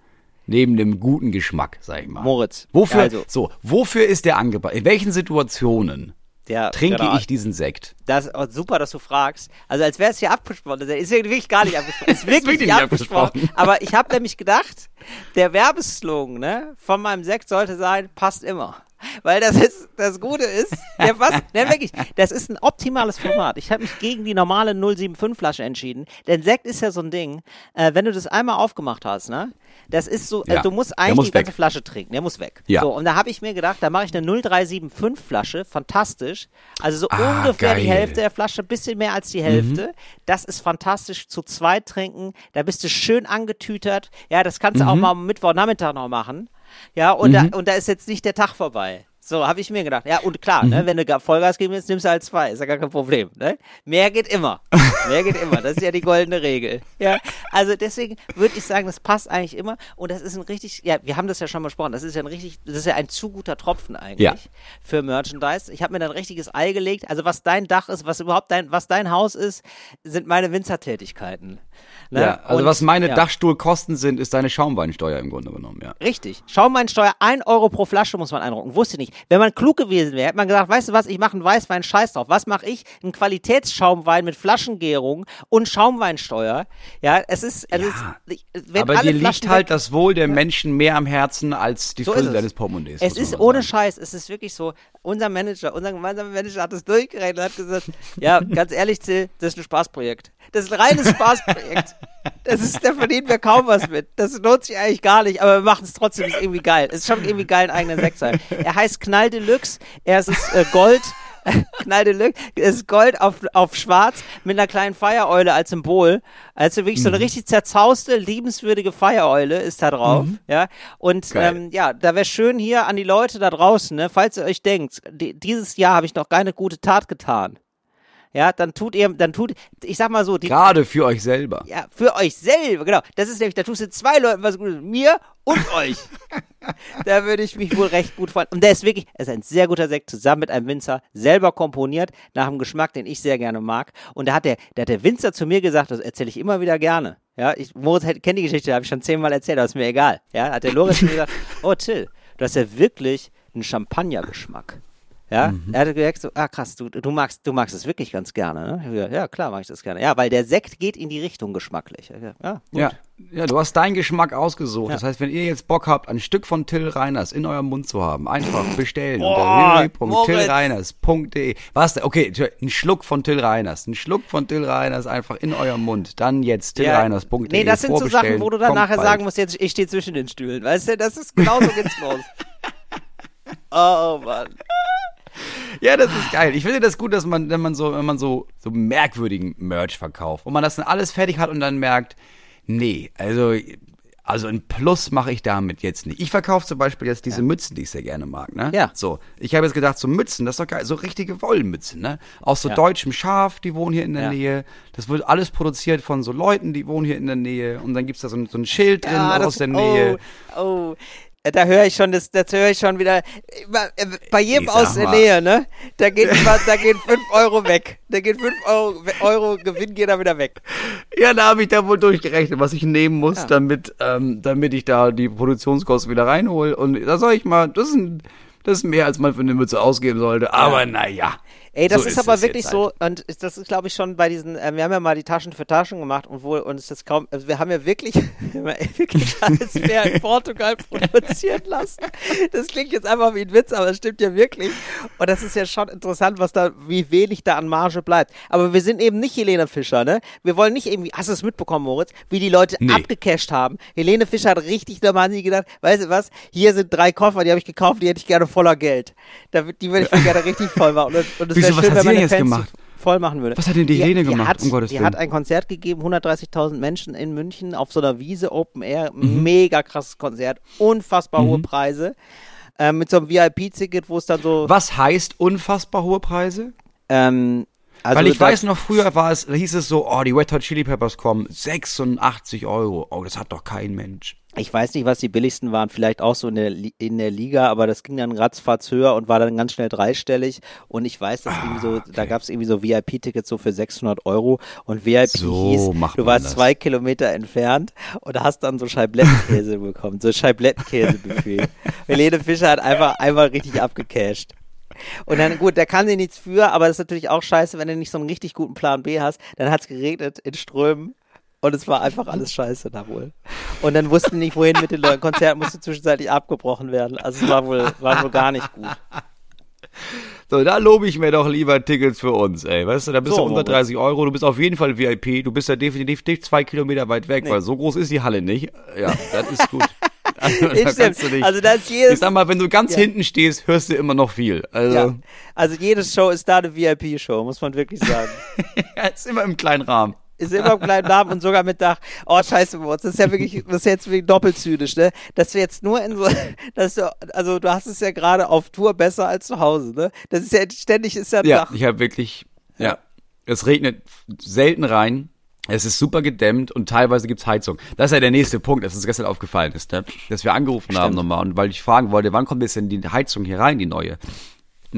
S2: Neben dem guten Geschmack, sag ich mal.
S1: Moritz,
S2: Wofür,
S1: also-
S2: so, wofür ist der angebracht? In welchen Situationen
S1: der,
S2: trinke
S1: genau,
S2: ich diesen Sekt?
S1: Das ist auch super, dass du fragst. Also als wäre es hier abgesprochen. Das ist wirklich gar nicht abgesprochen. Ist wirklich
S2: wirklich
S1: nicht
S2: nicht
S1: abgesprochen.
S2: abgesprochen.
S1: Aber ich habe nämlich gedacht, der Werbeslogan ne, von meinem Sekt sollte sein, passt immer. Weil das ist, das Gute ist, der passt, ne, wirklich, das ist ein optimales Format. Ich habe mich gegen die normale 075 Flasche entschieden. Denn Sekt ist ja so ein Ding, äh, wenn du das einmal aufgemacht hast, ne, das ist so,
S2: Ja,
S1: äh, du musst
S2: der
S1: eigentlich
S2: muss
S1: die ganze
S2: weg.
S1: Flasche trinken, der muss weg.
S2: Ja.
S1: So, und da habe ich mir gedacht, da mache ich eine 0375 Flasche, fantastisch. Also so
S2: Ah,
S1: ungefähr die
S2: geil. Mhm.
S1: Hälfte der Flasche, bisschen mehr als die Hälfte. Das ist fantastisch zu zweit trinken. Da bist du schön angetütert. Ja, das kannst
S2: Mhm.
S1: du auch mal am Mittwochnachmittag noch machen. Ja, und, da, und da ist jetzt nicht der Tag vorbei. So, habe ich mir gedacht. Ja, und klar,
S2: Mhm.
S1: ne, wenn du Vollgas geben willst, nimmst du halt zwei. Ist ja gar kein Problem. Ne? Mehr geht immer. Mehr geht immer. Das ist ja die goldene Regel. Ja, also deswegen würde ich sagen, das passt eigentlich immer. Und das ist ein richtig, ja, wir haben das ja schon besprochen. Das ist ja ein richtig, das ist ja ein zu guter Tropfen eigentlich
S2: Ja.
S1: für Merchandise. Ich habe mir da ein richtiges Ei gelegt. Also was dein Dach ist, was überhaupt dein, was dein Haus ist, sind meine Winzertätigkeiten. Ne?
S2: Ja, also
S1: Und-
S2: was meine
S1: ja.
S2: Dachstuhlkosten sind, ist deine Schaumweinsteuer im Grunde genommen, ja.
S1: Richtig. Schaumweinsteuer, ein Euro pro Flasche muss man einrocken. Wusste ich nicht. Wenn man klug gewesen wäre, hätte man gesagt, weißt du was, ich mache einen Weißwein, scheiß drauf. Was mache ich? Einen Qualitätsschaumwein mit Flaschengärung und Schaumweinsteuer. Ja, es ist, es
S2: Ja.
S1: ist wenn
S2: Aber
S1: alle
S2: dir
S1: Flaschen
S2: liegt halt das Wohl der Menschen mehr am Herzen als die
S1: So
S2: Fülle
S1: es.
S2: deines Portemonnaies.
S1: Es ist ohne
S2: sagen.
S1: Scheiß, es ist wirklich so, unser Manager, unser gemeinsamer Manager hat es durchgerechnet und hat gesagt, ja, ganz ehrlich, Till, das ist ein Spaßprojekt. Das ist ein reines Spaßprojekt. Das ist, da verdienen wir kaum was mit. Das lohnt sich eigentlich gar nicht, aber wir machen es trotzdem, ist irgendwie geil. Es ist schon irgendwie geil, Sekt zu haben. Er heißt Knall Deluxe, er ist äh, Gold, Knall Deluxe, es ist Gold auf, auf schwarz mit einer kleinen Feiereule als Symbol. Also wirklich
S2: Mhm.
S1: so eine richtig zerzauste, liebenswürdige Feiereule ist da drauf. Ja, und
S2: Mhm. Geil.
S1: ähm, ja, da wäre schön hier an die Leute da draußen, ne, falls ihr euch denkt, die, dieses Jahr habe ich noch keine gute Tat getan. Ja, dann tut ihr, dann tut, ich sag mal so, die,
S2: Gerade für euch selber.
S1: ja, für euch selber, genau. Das ist nämlich, da tust du zwei Leuten was Gutes, mir und euch. da würde ich mich wohl recht gut freuen. Und der ist wirklich, er ist ein sehr guter Sekt, zusammen mit einem Winzer, selber komponiert, nach einem Geschmack, den ich sehr gerne mag. Und da hat der, da hat der Winzer zu mir gesagt, das erzähle ich immer wieder gerne. Ja, ich, Moritz kennt die Geschichte, habe ich schon zehnmal erzählt, aber ist mir egal. Ja, hat der Lorenz zu mir gesagt, oh Till, du hast ja wirklich einen Champagnergeschmack. Ja,
S2: Mhm.
S1: er hat gesagt so, ah krass, du, du magst, du magst es wirklich ganz gerne, ne? Ja, klar mag ich das gerne. Ja, weil der Sekt geht in die Richtung geschmacklich. Ja, gut.
S2: Ja, ja, du hast deinen Geschmack ausgesucht.
S1: Ja.
S2: Das heißt, wenn ihr jetzt Bock habt, ein Stück von Till Reiners in eurem Mund zu haben, einfach bestellen
S1: Boah,
S2: unter www.tillreiners.de. Was? Okay, ein Schluck von Till Reiners. Ein Schluck von Till Reiners einfach in eurem Mund. Dann jetzt tillreiners.de.
S1: Nee, das sind so Sachen, wo du dann nachher
S2: bald.
S1: sagen musst, jetzt, ich stehe zwischen den Stühlen. Weißt du, das ist genau so geht's los. Oh Mann.
S2: Ja, das ist geil. Ich finde das gut, dass man, wenn man so, wenn man so, so merkwürdigen Merch verkauft und man das dann alles fertig hat und dann merkt, nee, also, also ein Plus mache ich damit jetzt nicht. Ich verkaufe zum Beispiel jetzt diese Mützen, die ich sehr gerne mag, ne?
S1: Ja.
S2: So. Ich habe jetzt gedacht, so Mützen, das ist doch geil, so richtige Wollmützen, ne? Aus so
S1: Ja.
S2: deutschem Schaf, die wohnen hier in der
S1: Ja.
S2: Nähe. Das wird alles produziert von so Leuten, die wohnen hier in der Nähe. Und dann gibt's da so ein, so ein Schild drin aus der Nähe.
S1: Oh, oh. Da höre ich schon, das, das höre ich schon wieder. äh, Bei jedem aus der. Nähe, ne? Da geht, da gehen 5 Euro weg. Da gehen 5 Euro, Euro Gewinn geht da wieder weg.
S2: Ja, da habe ich da wohl durchgerechnet, was ich nehmen muss,
S1: Ja.
S2: damit, ähm, damit ich da die Produktionskosten wieder reinhole. Und da sag ich mal, das ist, ein, das ist mehr, als man für eine Mütze ausgeben sollte. Aber naja.
S1: Ey, das
S2: so
S1: ist, aber
S2: es
S1: wirklich so,
S2: halt.
S1: und ist- das ist, glaube ich, schon bei diesen, äh, wir haben ja mal die Taschen für Taschen gemacht und wohl, und es ist kaum, also wir haben ja wirklich, wirklich alles mehr in Portugal produzieren lassen. Das klingt jetzt einfach wie ein Witz, aber es stimmt ja wirklich. Und das ist ja schon interessant, was da, wie wenig da an Marge bleibt. Aber wir sind eben nicht Helene Fischer, ne? Wir wollen nicht irgendwie, hast du es mitbekommen, Moritz, wie die Leute
S2: Nee.
S1: abgecasht haben. Helene Fischer hat richtig normal nie gedacht, weißt du was, hier sind drei Koffer, die habe ich gekauft, die hätte ich gerne voller Geld. Da, die würde ich mir gerne richtig voll machen. Und, und
S2: Wieso, was
S1: schön,
S2: hat sie denn jetzt
S1: Fans
S2: gemacht?
S1: die voll machen würde.
S2: Was hat denn die Helene gemacht,
S1: Hat,
S2: um Gottes
S1: die
S2: Willen?
S1: hat ein Konzert gegeben, 130.000 Menschen in München auf so einer Wiese, Open Air,
S2: Mhm.
S1: mega krasses Konzert, unfassbar hohe Preise. Äh, mit so einem VIP-Ticket, wo es dann so.
S2: Was heißt unfassbar hohe Preise?
S1: Ähm, also
S2: Weil ich weiß noch, früher war es, da hieß es so, oh, die Wet Hot Chili Peppers kommen, 86 Euro. Oh, das hat doch kein Mensch.
S1: Ich weiß nicht, was die billigsten waren, vielleicht auch so in der, in der Liga, aber das ging dann ratzfatz höher und war dann ganz schnell dreistellig. Und ich weiß, dass irgendwie so, da gab es irgendwie so VIP-Tickets so für 600 Euro und VIP
S2: So
S1: hieß, du warst
S2: das.
S1: zwei Kilometer entfernt und hast dann so Scheiblettenkäse bekommen, so Scheiblettenkäse-Buffet. Helene Fischer hat einfach einmal richtig abgecasht. Und dann, gut, da kann sie nichts für, aber das ist natürlich auch scheiße, wenn du nicht so einen richtig guten Plan B hast. Dann hat es geregnet in Strömen und es war einfach alles scheiße da wohl. Und dann wussten nicht, wohin mit den Leuten. Konzert musste zwischenzeitlich abgebrochen werden. Also es war wohl, war wohl gar nicht gut.
S2: So, da lobe ich mir doch lieber Tickets für uns, ey. Weißt du, da bist
S1: So,
S2: du unter 30 Euro, du bist auf jeden Fall VIP, du bist ja definitiv nicht zwei Kilometer weit weg,
S1: Nee.
S2: weil so groß ist die Halle nicht. Ja, das ist gut. Also, da kannst du nicht.
S1: Also da ist jedes,
S2: ich sag mal, wenn du ganz
S1: Ja.
S2: hinten stehst, hörst du immer noch viel. Also,
S1: ja. also jede Show ist da eine VIP-Show, muss man wirklich sagen.
S2: ja, ist immer im kleinen Rahmen.
S1: Ist immer im kleinen Namen und sogar mit Dach. Oh, scheiße, Moritz, das ist ja wirklich, das ist jetzt wirklich doppelt zynisch, ne? Dass wir jetzt nur in so, dass du, also du hast es ja gerade auf Tour besser als zu Hause, ne? Das ist ja ständig ist ja ein
S2: Ja,
S1: Dach.
S2: ich habe wirklich, ja, es regnet selten rein. Es ist super gedämmt und teilweise gibt's Heizung. Das ist ja der nächste Punkt, das uns gestern aufgefallen ist, ne? dass wir angerufen haben nochmal und weil ich fragen wollte, wann kommt jetzt denn die Heizung hier rein, die neue?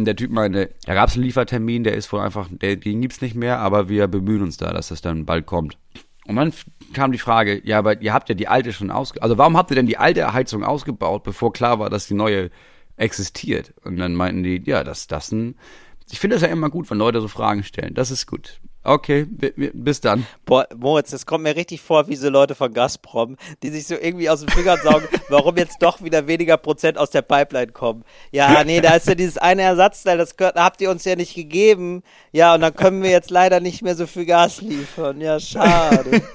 S2: Der Typ meinte, da gab's einen Liefertermin, der ist wohl einfach, der, den gibt's nicht mehr, aber wir bemühen uns da, dass das dann bald kommt. Und dann kam die Frage, ja, aber ihr habt ja die alte schon ausge... Also warum habt ihr denn die alte Heizung ausgebaut, bevor klar war, dass die neue existiert? Und dann meinten die, ja, dass das ein... Ich finde das ja immer gut, wenn Leute so Fragen stellen. Das ist gut. Okay, bi- bi- bis dann.
S1: Boah, Moritz, das kommt mir richtig vor, wie so Leute von Gazprom, die sich so irgendwie aus den Fingern saugen, warum jetzt doch wieder weniger Prozent aus der Pipeline kommen. Ja, nee, da ist ja dieses eine Ersatzteil, das gehört- habt ihr uns ja nicht gegeben. Ja, und dann können wir jetzt leider nicht mehr so viel Gas liefern. Ja, schade.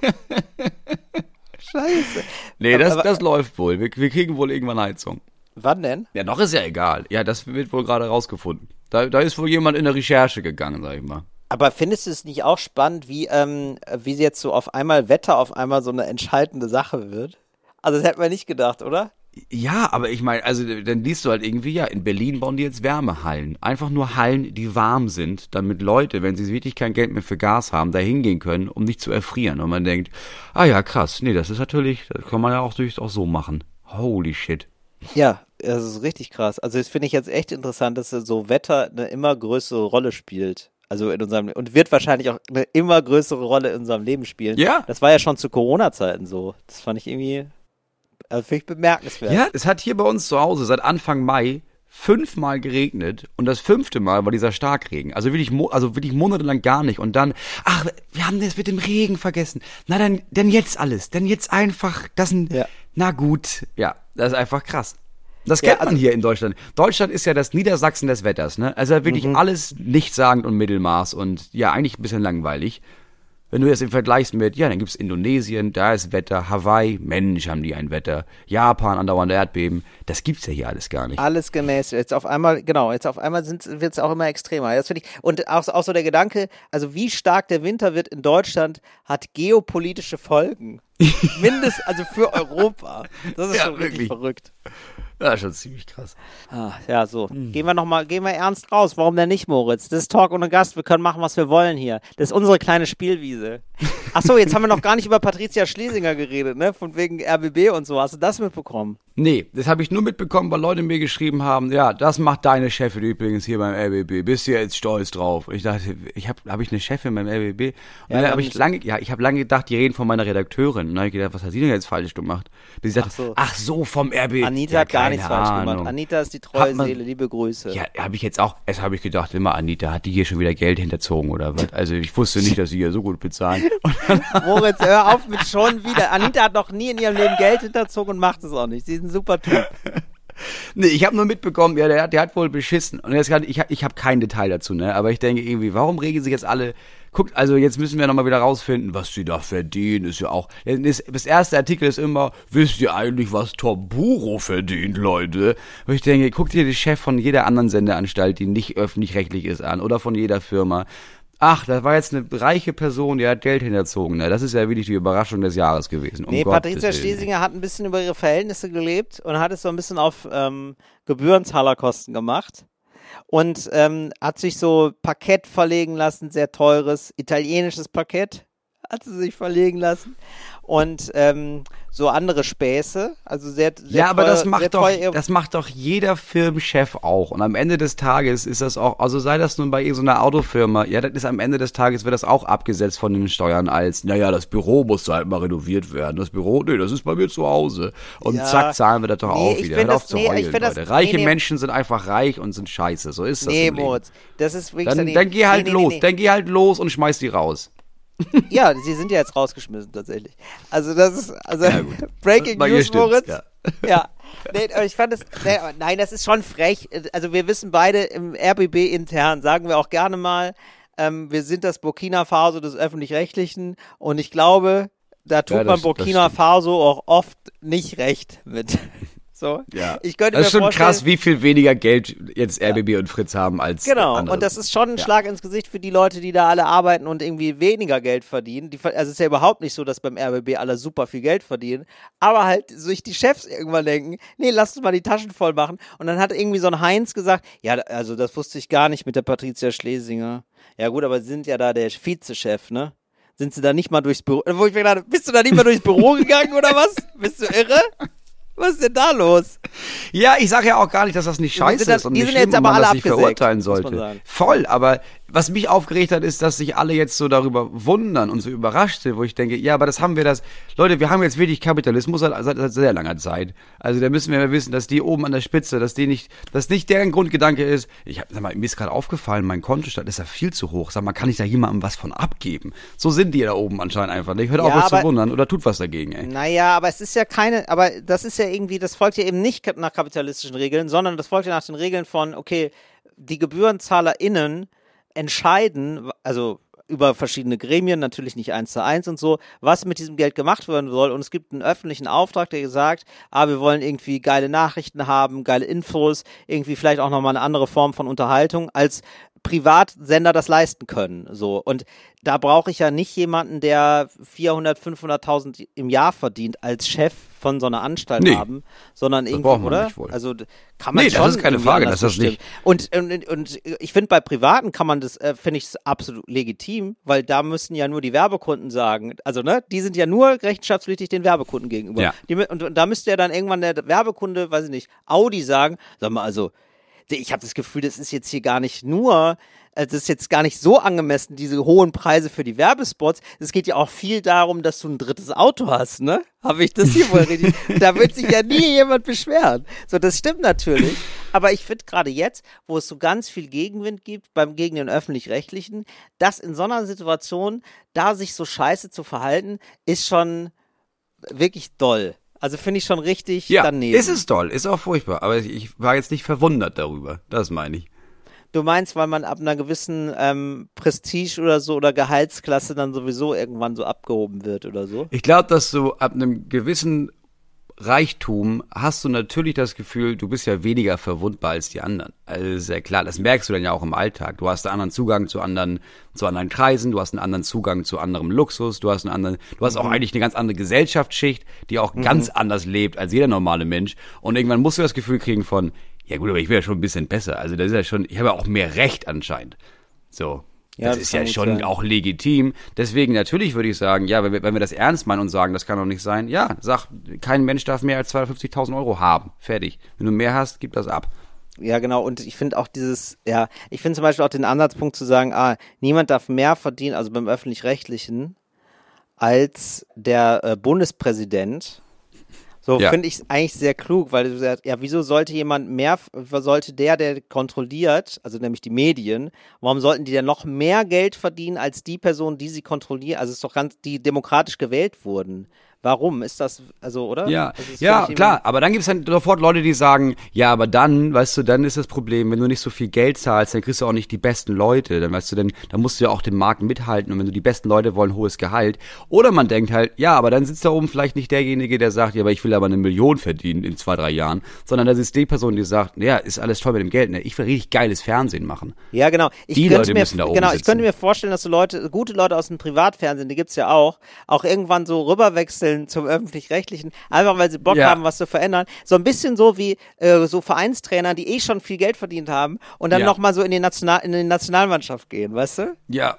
S1: Scheiße.
S2: Nee, das,
S1: Aber-
S2: das läuft wohl. Wir, wir kriegen wohl irgendwann Heizung.
S1: Wann denn?
S2: Ja, noch ist ja egal. Ja, das wird wohl gerade rausgefunden. Da, da ist wohl jemand in der Recherche gegangen, sag ich mal.
S1: Aber findest du es nicht auch spannend, wie, ähm, wie jetzt so auf einmal Wetter auf einmal so eine entscheidende Sache wird? Also das hätte man nicht gedacht, oder?
S2: Ja, aber ich meine, also dann liest du halt irgendwie, ja, in Berlin bauen die jetzt Wärmehallen. Einfach nur Hallen, die warm sind, damit Leute, wenn sie wirklich kein Geld mehr für Gas haben, da hingehen können, um nicht zu erfrieren. Und man denkt, ah ja, krass, nee, das ist natürlich, das kann man ja auch durchaus so machen. Holy shit.
S1: Ja, das ist richtig krass. Also das finde ich jetzt echt interessant, dass so Wetter eine immer größere Rolle spielt. Also in unserem und wird wahrscheinlich auch eine immer größere Rolle in unserem Leben spielen.
S2: Ja.
S1: Das war ja schon zu Corona-Zeiten so. Das fand ich irgendwie, also finde ich bemerkenswert.
S2: Ja, es hat hier bei uns zu Hause seit Anfang Mai fünfmal geregnet und das fünfte Mal war dieser Starkregen. Also wirklich, also wirklich monatelang gar nicht. Und dann, ach, wir haben das mit dem Regen vergessen. Na dann, denn jetzt alles. Denn jetzt einfach, das ein,
S1: Ja.
S2: na gut. Ja, das ist einfach krass. Das
S1: Ja,
S2: kennt man
S1: also-
S2: hier in Deutschland. Deutschland ist ja das Niedersachsen des Wetters, ne? Also wirklich
S1: Mhm.
S2: alles nichtssagend und Mittelmaß und ja, eigentlich ein bisschen langweilig. Wenn du das im Vergleichst mit, ja, dann gibt's Indonesien, da ist Wetter, Hawaii, Mensch, haben die ein Wetter, Japan, andauernde Erdbeben, das gibt's ja hier alles gar nicht.
S1: Alles gemäß. Jetzt auf einmal, genau, jetzt auf einmal wird es auch immer extremer. Das finde ich. Und auch, auch so der Gedanke, also wie stark der Winter wird in Deutschland, hat geopolitische Folgen. Mindest, also für Europa. Das ist
S2: Ja,
S1: schon
S2: wirklich.
S1: verrückt.
S2: Ja, schon ziemlich krass.
S1: Ah, ja, so. Gehen wir nochmal, gehen wir ernst raus. Warum denn nicht, Moritz? Das ist Talk ohne Gast. Wir können machen, was wir wollen hier. Das ist unsere kleine Spielwiese. Ach so, jetzt haben wir noch gar nicht über Patricia Schlesinger geredet, ne? Von wegen RBB und so. Hast du das mitbekommen?
S2: Nee, das habe ich nur mitbekommen, weil Leute mir geschrieben haben, ja, das macht deine Chefin übrigens hier beim RBB. Bist du jetzt stolz drauf? Und ich dachte, ich habe hab ich eine Chefin beim RBB? Und
S1: Ja,
S2: dann habe ich lange, ja, ich habe lange gedacht, die reden von meiner Redakteurin. Und dann habe ich gedacht, was hat sie denn jetzt falsch gemacht? Bis sie sagte,
S1: Ach
S2: ach
S1: so.
S2: so, vom RBB.
S1: Anita
S2: ja,
S1: hat gar
S2: keine
S1: nichts falsch
S2: Ahnung.
S1: gemacht. Anita ist die treue
S2: man-
S1: Seele, liebe Grüße.
S2: Ja, habe ich jetzt auch, es habe ich gedacht, immer Anita, hat die hier schon wieder Geld hinterzogen oder was? Also ich wusste nicht, dass sie hier so gut bezahlen.
S1: Moritz, hör auf mit schon wieder. Anita hat noch nie in ihrem Leben Geld hinterzogen und macht es auch nicht. Sie ist ein super Typ.
S2: Nee, ich habe nur mitbekommen, ja, der, hat- der hat wohl beschissen. Und jetzt kann, ich habe ich hab kein Detail dazu, ne? Aber ich denke irgendwie, warum regen sich jetzt alle? Guckt, also jetzt müssen wir nochmal wieder rausfinden, was sie da verdienen, ist ja auch. Das, das erste Artikel ist immer, wisst ihr eigentlich, was Tomburo verdient, Leute? Und ich denke, guckt dir den Chef von jeder anderen Sendeanstalt, die nicht öffentlich-rechtlich ist, an, oder von jeder Firma. Ach, das war jetzt eine reiche Person, die hat Geld hinterzogen. Ne? Das ist ja wirklich die Überraschung des Jahres gewesen. Um
S1: nee,
S2: Gottes
S1: Patricia. Schlesinger hat ein bisschen über ihre Verhältnisse gelebt und hat es so ein bisschen auf ähm, Gebührenzahlerkosten gemacht. Und ähm, hat sich so Parkett verlegen lassen, sehr teures, italienisches Parkett hat sie sich verlegen lassen. Und ähm, so andere Späße, also sehr, sehr
S2: Ja, aber das macht doch, das macht doch jeder Firmenchef auch. Und am Ende des Tages ist das auch, also sei das nun bei irgendeiner Autofirma, ja, das ist am Ende des Tages wird das auch abgesetzt von den Steuern als, naja, das Büro muss halt mal renoviert werden. Das Büro, nee, das ist bei mir zu Hause. Und
S1: Ja.
S2: zack, zahlen wir das doch
S1: Nee,
S2: auch wieder. Hört auf
S1: das-
S2: zu
S1: nee,
S2: heulen,
S1: das-
S2: Leute. Reiche
S1: nee.
S2: Menschen sind einfach reich und sind scheiße. So ist das
S1: Nee. Moritz, das ist wirklich
S2: Dann, dann geh halt
S1: nee, nee,
S2: los,
S1: nee.
S2: dann geh halt los und schmeiß die raus.
S1: Ja, sie sind ja jetzt rausgeschmissen tatsächlich. Also das ist also
S2: Ja.
S1: Breaking
S2: ihr
S1: News, Moritz.
S2: ja.
S1: Ja. Nee, ich fand es, nee, nein, das ist schon frech. Also wir wissen beide im RBB intern, sagen wir auch gerne mal, ähm, wir sind das Burkina Faso des Öffentlich-Rechtlichen und ich glaube, da tut
S2: Ja, das-
S1: man
S2: das
S1: Burkina. Faso auch oft nicht recht mit. So.
S2: Ja.
S1: Ich könnte
S2: das ist schon krass, wie viel weniger Geld jetzt RBB und Fritz haben als
S1: Genau,
S2: andere.
S1: und das ist schon ein
S2: Ja.
S1: Schlag ins Gesicht für die Leute, die da alle arbeiten und irgendwie weniger Geld verdienen. Die, also es ist ja überhaupt nicht so, dass beim RBB alle super viel Geld verdienen, aber halt sich die Chefs irgendwann denken, nee, lass uns mal die Taschen voll machen. Und dann hat irgendwie so ein Heinz gesagt, ja, also das wusste ich gar nicht mit der Patricia Schlesinger. Ja gut, aber sie sind ja da der Vizechef, ne? Sind sie da nicht mal durchs Büro, wo ich mir gedacht, bist du da nicht mal durchs Büro gegangen oder was? Bist du irre? Was ist denn da los?
S2: Ja, ich sage ja auch gar nicht, dass das nicht scheiße ist und
S1: die
S2: nicht
S1: sind
S2: schlimm
S1: jetzt
S2: und
S1: aber
S2: man
S1: alle
S2: das nicht
S1: abgesägt,
S2: verurteilen
S1: muss man
S2: sollte.
S1: sagen.
S2: Voll, aber was mich aufgeregt hat, ist, dass sich alle jetzt so darüber wundern und so überrascht sind, wo ich denke, ja, aber das haben wir das, Leute, wir haben jetzt wirklich Kapitalismus seit, seit, seit sehr langer Zeit. Also da müssen wir ja wissen, dass die oben an der Spitze, dass die nicht, dass nicht deren Grundgedanke ist, ich hab, sag mal, mir ist gerade aufgefallen, mein Kontostand ist ja viel zu hoch. Sag mal, kann ich da jemandem was von abgeben? So sind die da oben anscheinend einfach nicht. Hört auf,
S1: Ja,
S2: euch zu wundern oder tut was dagegen, ey.
S1: Naja, aber es ist ja keine, aber das ist ja irgendwie, das folgt ja eben nicht nach kapitalistischen Regeln, sondern das folgt ja nach den Regeln von, okay, die GebührenzahlerInnen entscheiden, also über verschiedene Gremien, natürlich nicht eins zu eins und so, was mit diesem Geld gemacht werden soll. Und es gibt einen öffentlichen Auftrag, der gesagt, ah, wir wollen irgendwie geile Nachrichten haben, geile Infos, irgendwie vielleicht auch nochmal eine andere Form von Unterhaltung, als Privatsender das leisten können. So. Und da brauche ich ja nicht jemanden, der 400, 500.000 im Jahr verdient als Chef von so einer Anstalt
S2: Nee.
S1: haben, sondern irgendwie, oder?
S2: nicht.
S1: Also kann man
S2: Nee, das
S1: schon
S2: ist keine Frage, das nicht-
S1: bestimmen. Und, und, und ich finde, bei Privaten kann man das, äh, finde ich es absolut legitim, weil da müssen ja nur die Werbekunden sagen, also ne, die sind ja nur rechenschaftspflichtig den Werbekunden gegenüber.
S2: Ja.
S1: Die, und, und da müsste ja dann irgendwann der Werbekunde, weiß ich nicht, Audi sagen, sag mal, also ich habe das Gefühl, das ist jetzt hier gar nicht nur, äh, das ist jetzt gar nicht so angemessen, diese hohen Preise für die Werbespots. Es geht ja auch viel darum, dass du ein drittes Auto hast, ne? Habe ich das hier wohl richtig? Da wird sich ja nie jemand beschweren. So, das stimmt natürlich. Aber ich finde gerade jetzt, wo es so ganz viel Gegenwind gibt beim gegen den öffentlich-rechtlichen, dass in so einer Situation da sich so scheiße zu verhalten, ist schon wirklich doll. Also finde ich schon richtig
S2: Ja,
S1: daneben.
S2: ist es toll, ist auch furchtbar, aber ich war jetzt nicht verwundert darüber, das meine ich.
S1: Du meinst, weil man ab einer gewissen ähm, Prestige oder so oder Gehaltsklasse dann sowieso irgendwann so abgehoben wird oder so?
S2: Ich glaube, dass du ab einem gewissen Reichtum hast du natürlich das Gefühl, du bist ja weniger verwundbar als die anderen. Also ist ja klar, das merkst du dann ja auch im Alltag. Du hast einen anderen Zugang zu anderen, zu anderen Kreisen, du hast einen anderen Zugang zu anderem Luxus, du hast einen anderen, du hast auch eigentlich eine ganz andere Gesellschaftsschicht, die auch ganz anders lebt als jeder normale Mensch. Und irgendwann musst du das Gefühl kriegen von, ja gut, aber ich bin ja schon ein bisschen besser. Also das ist ja schon, ich habe ja auch mehr Recht anscheinend. So.
S1: Ja,
S2: das,
S1: das
S2: ist ja schon
S1: sein.
S2: auch legitim. Deswegen natürlich würde ich sagen, ja, wenn wir, wenn wir das ernst meinen und sagen, das kann doch nicht sein, ja, sag, kein Mensch darf mehr als 250.000 Euro haben. Fertig. Wenn du mehr hast, gib das ab.
S1: Ja, genau. Und ich finde auch dieses, ja, ich finde zum Beispiel auch den Ansatzpunkt zu sagen, ah, niemand darf mehr verdienen, also beim öffentlich-rechtlichen, als der äh, Bundespräsident. So
S2: Ja.
S1: finde ich eigentlich sehr klug, weil du sagst, ja, wieso sollte jemand mehr, sollte der, der kontrolliert, also nämlich die Medien, warum sollten die denn noch mehr Geld verdienen als die Person, die sie kontrollieren? Also es ist doch ganz, die demokratisch gewählt wurden. Warum ist das, also, oder?
S2: Ja, ja, klar. Aber dann gibt's dann sofort Leute, die sagen, ja, aber dann, weißt du, dann ist das Problem, wenn du nicht so viel Geld zahlst, dann kriegst du auch nicht die besten Leute. Dann weißt du, dann, dann musst du ja auch den Markt mithalten. Und wenn du die besten Leute wollen, hohes Gehalt. Oder man denkt halt, ja, aber dann sitzt da oben vielleicht nicht derjenige, der sagt, ja, aber ich will aber eine Million verdienen in zwei, drei Jahren, sondern da sitzt die Person, die sagt, ja, ist alles toll mit dem Geld, ne? Ich will richtig geiles Fernsehen machen.
S1: Ja, genau. Ich
S2: Die
S1: könnte
S2: Leute
S1: mir,
S2: müssen da oben
S1: genau, ich
S2: sitzen.
S1: könnte mir vorstellen, dass so Leute, gute Leute aus dem Privatfernsehen, die gibt's ja auch, auch irgendwann so rüberwechseln zum öffentlich-rechtlichen, einfach weil sie Bock
S2: Ja.
S1: haben, was zu verändern. So ein bisschen so wie äh, so Vereinstrainer, die eh schon viel Geld verdient haben und dann
S2: Ja.
S1: nochmal so in die, National in die Nationalmannschaft gehen, weißt du?
S2: Ja.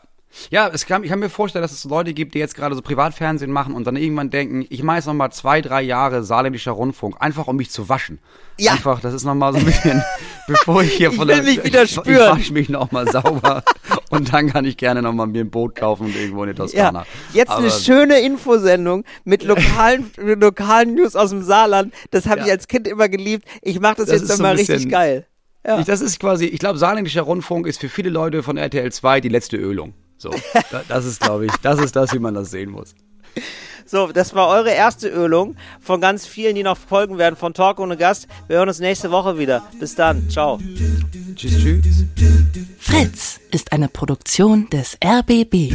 S2: Ja, es kann, ich kann mir vorstellen, dass es Leute gibt, die jetzt gerade so Privatfernsehen machen und dann irgendwann denken, ich mache jetzt noch mal zwei, drei Jahre saarländischer Rundfunk, einfach um mich zu waschen.
S1: Ja.
S2: Einfach, das ist noch mal so ein bisschen, bevor ich hier
S1: Ich
S2: von
S1: will
S2: der,
S1: mich wieder
S2: ich,
S1: spüren.
S2: Ich wasche mich noch mal sauber und dann kann ich gerne noch mal mir ein Boot kaufen und irgendwo in die Toskana.
S1: Ja, jetzt eine
S2: Aber-
S1: schöne Infosendung mit lokalen, mit lokalen News aus dem Saarland. Das habe
S2: Ja.
S1: ich als Kind immer geliebt. Ich mache das,
S2: Das
S1: jetzt
S2: ist so
S1: richtig geil. Ja.
S2: Ich, das ist quasi, ich glaube, saarländischer Rundfunk ist für viele Leute von RTL 2 die letzte Ölung. So, da, das ist, glaube ich, das ist das, wie man das sehen muss.
S1: So, das war eure erste Ölung von ganz vielen, die noch folgen werden von Talk ohne Gast. Wir hören uns nächste Woche wieder. Bis dann. Ciao.
S2: Tschüss, tschüss.
S3: Fritz ist eine Produktion des RBB.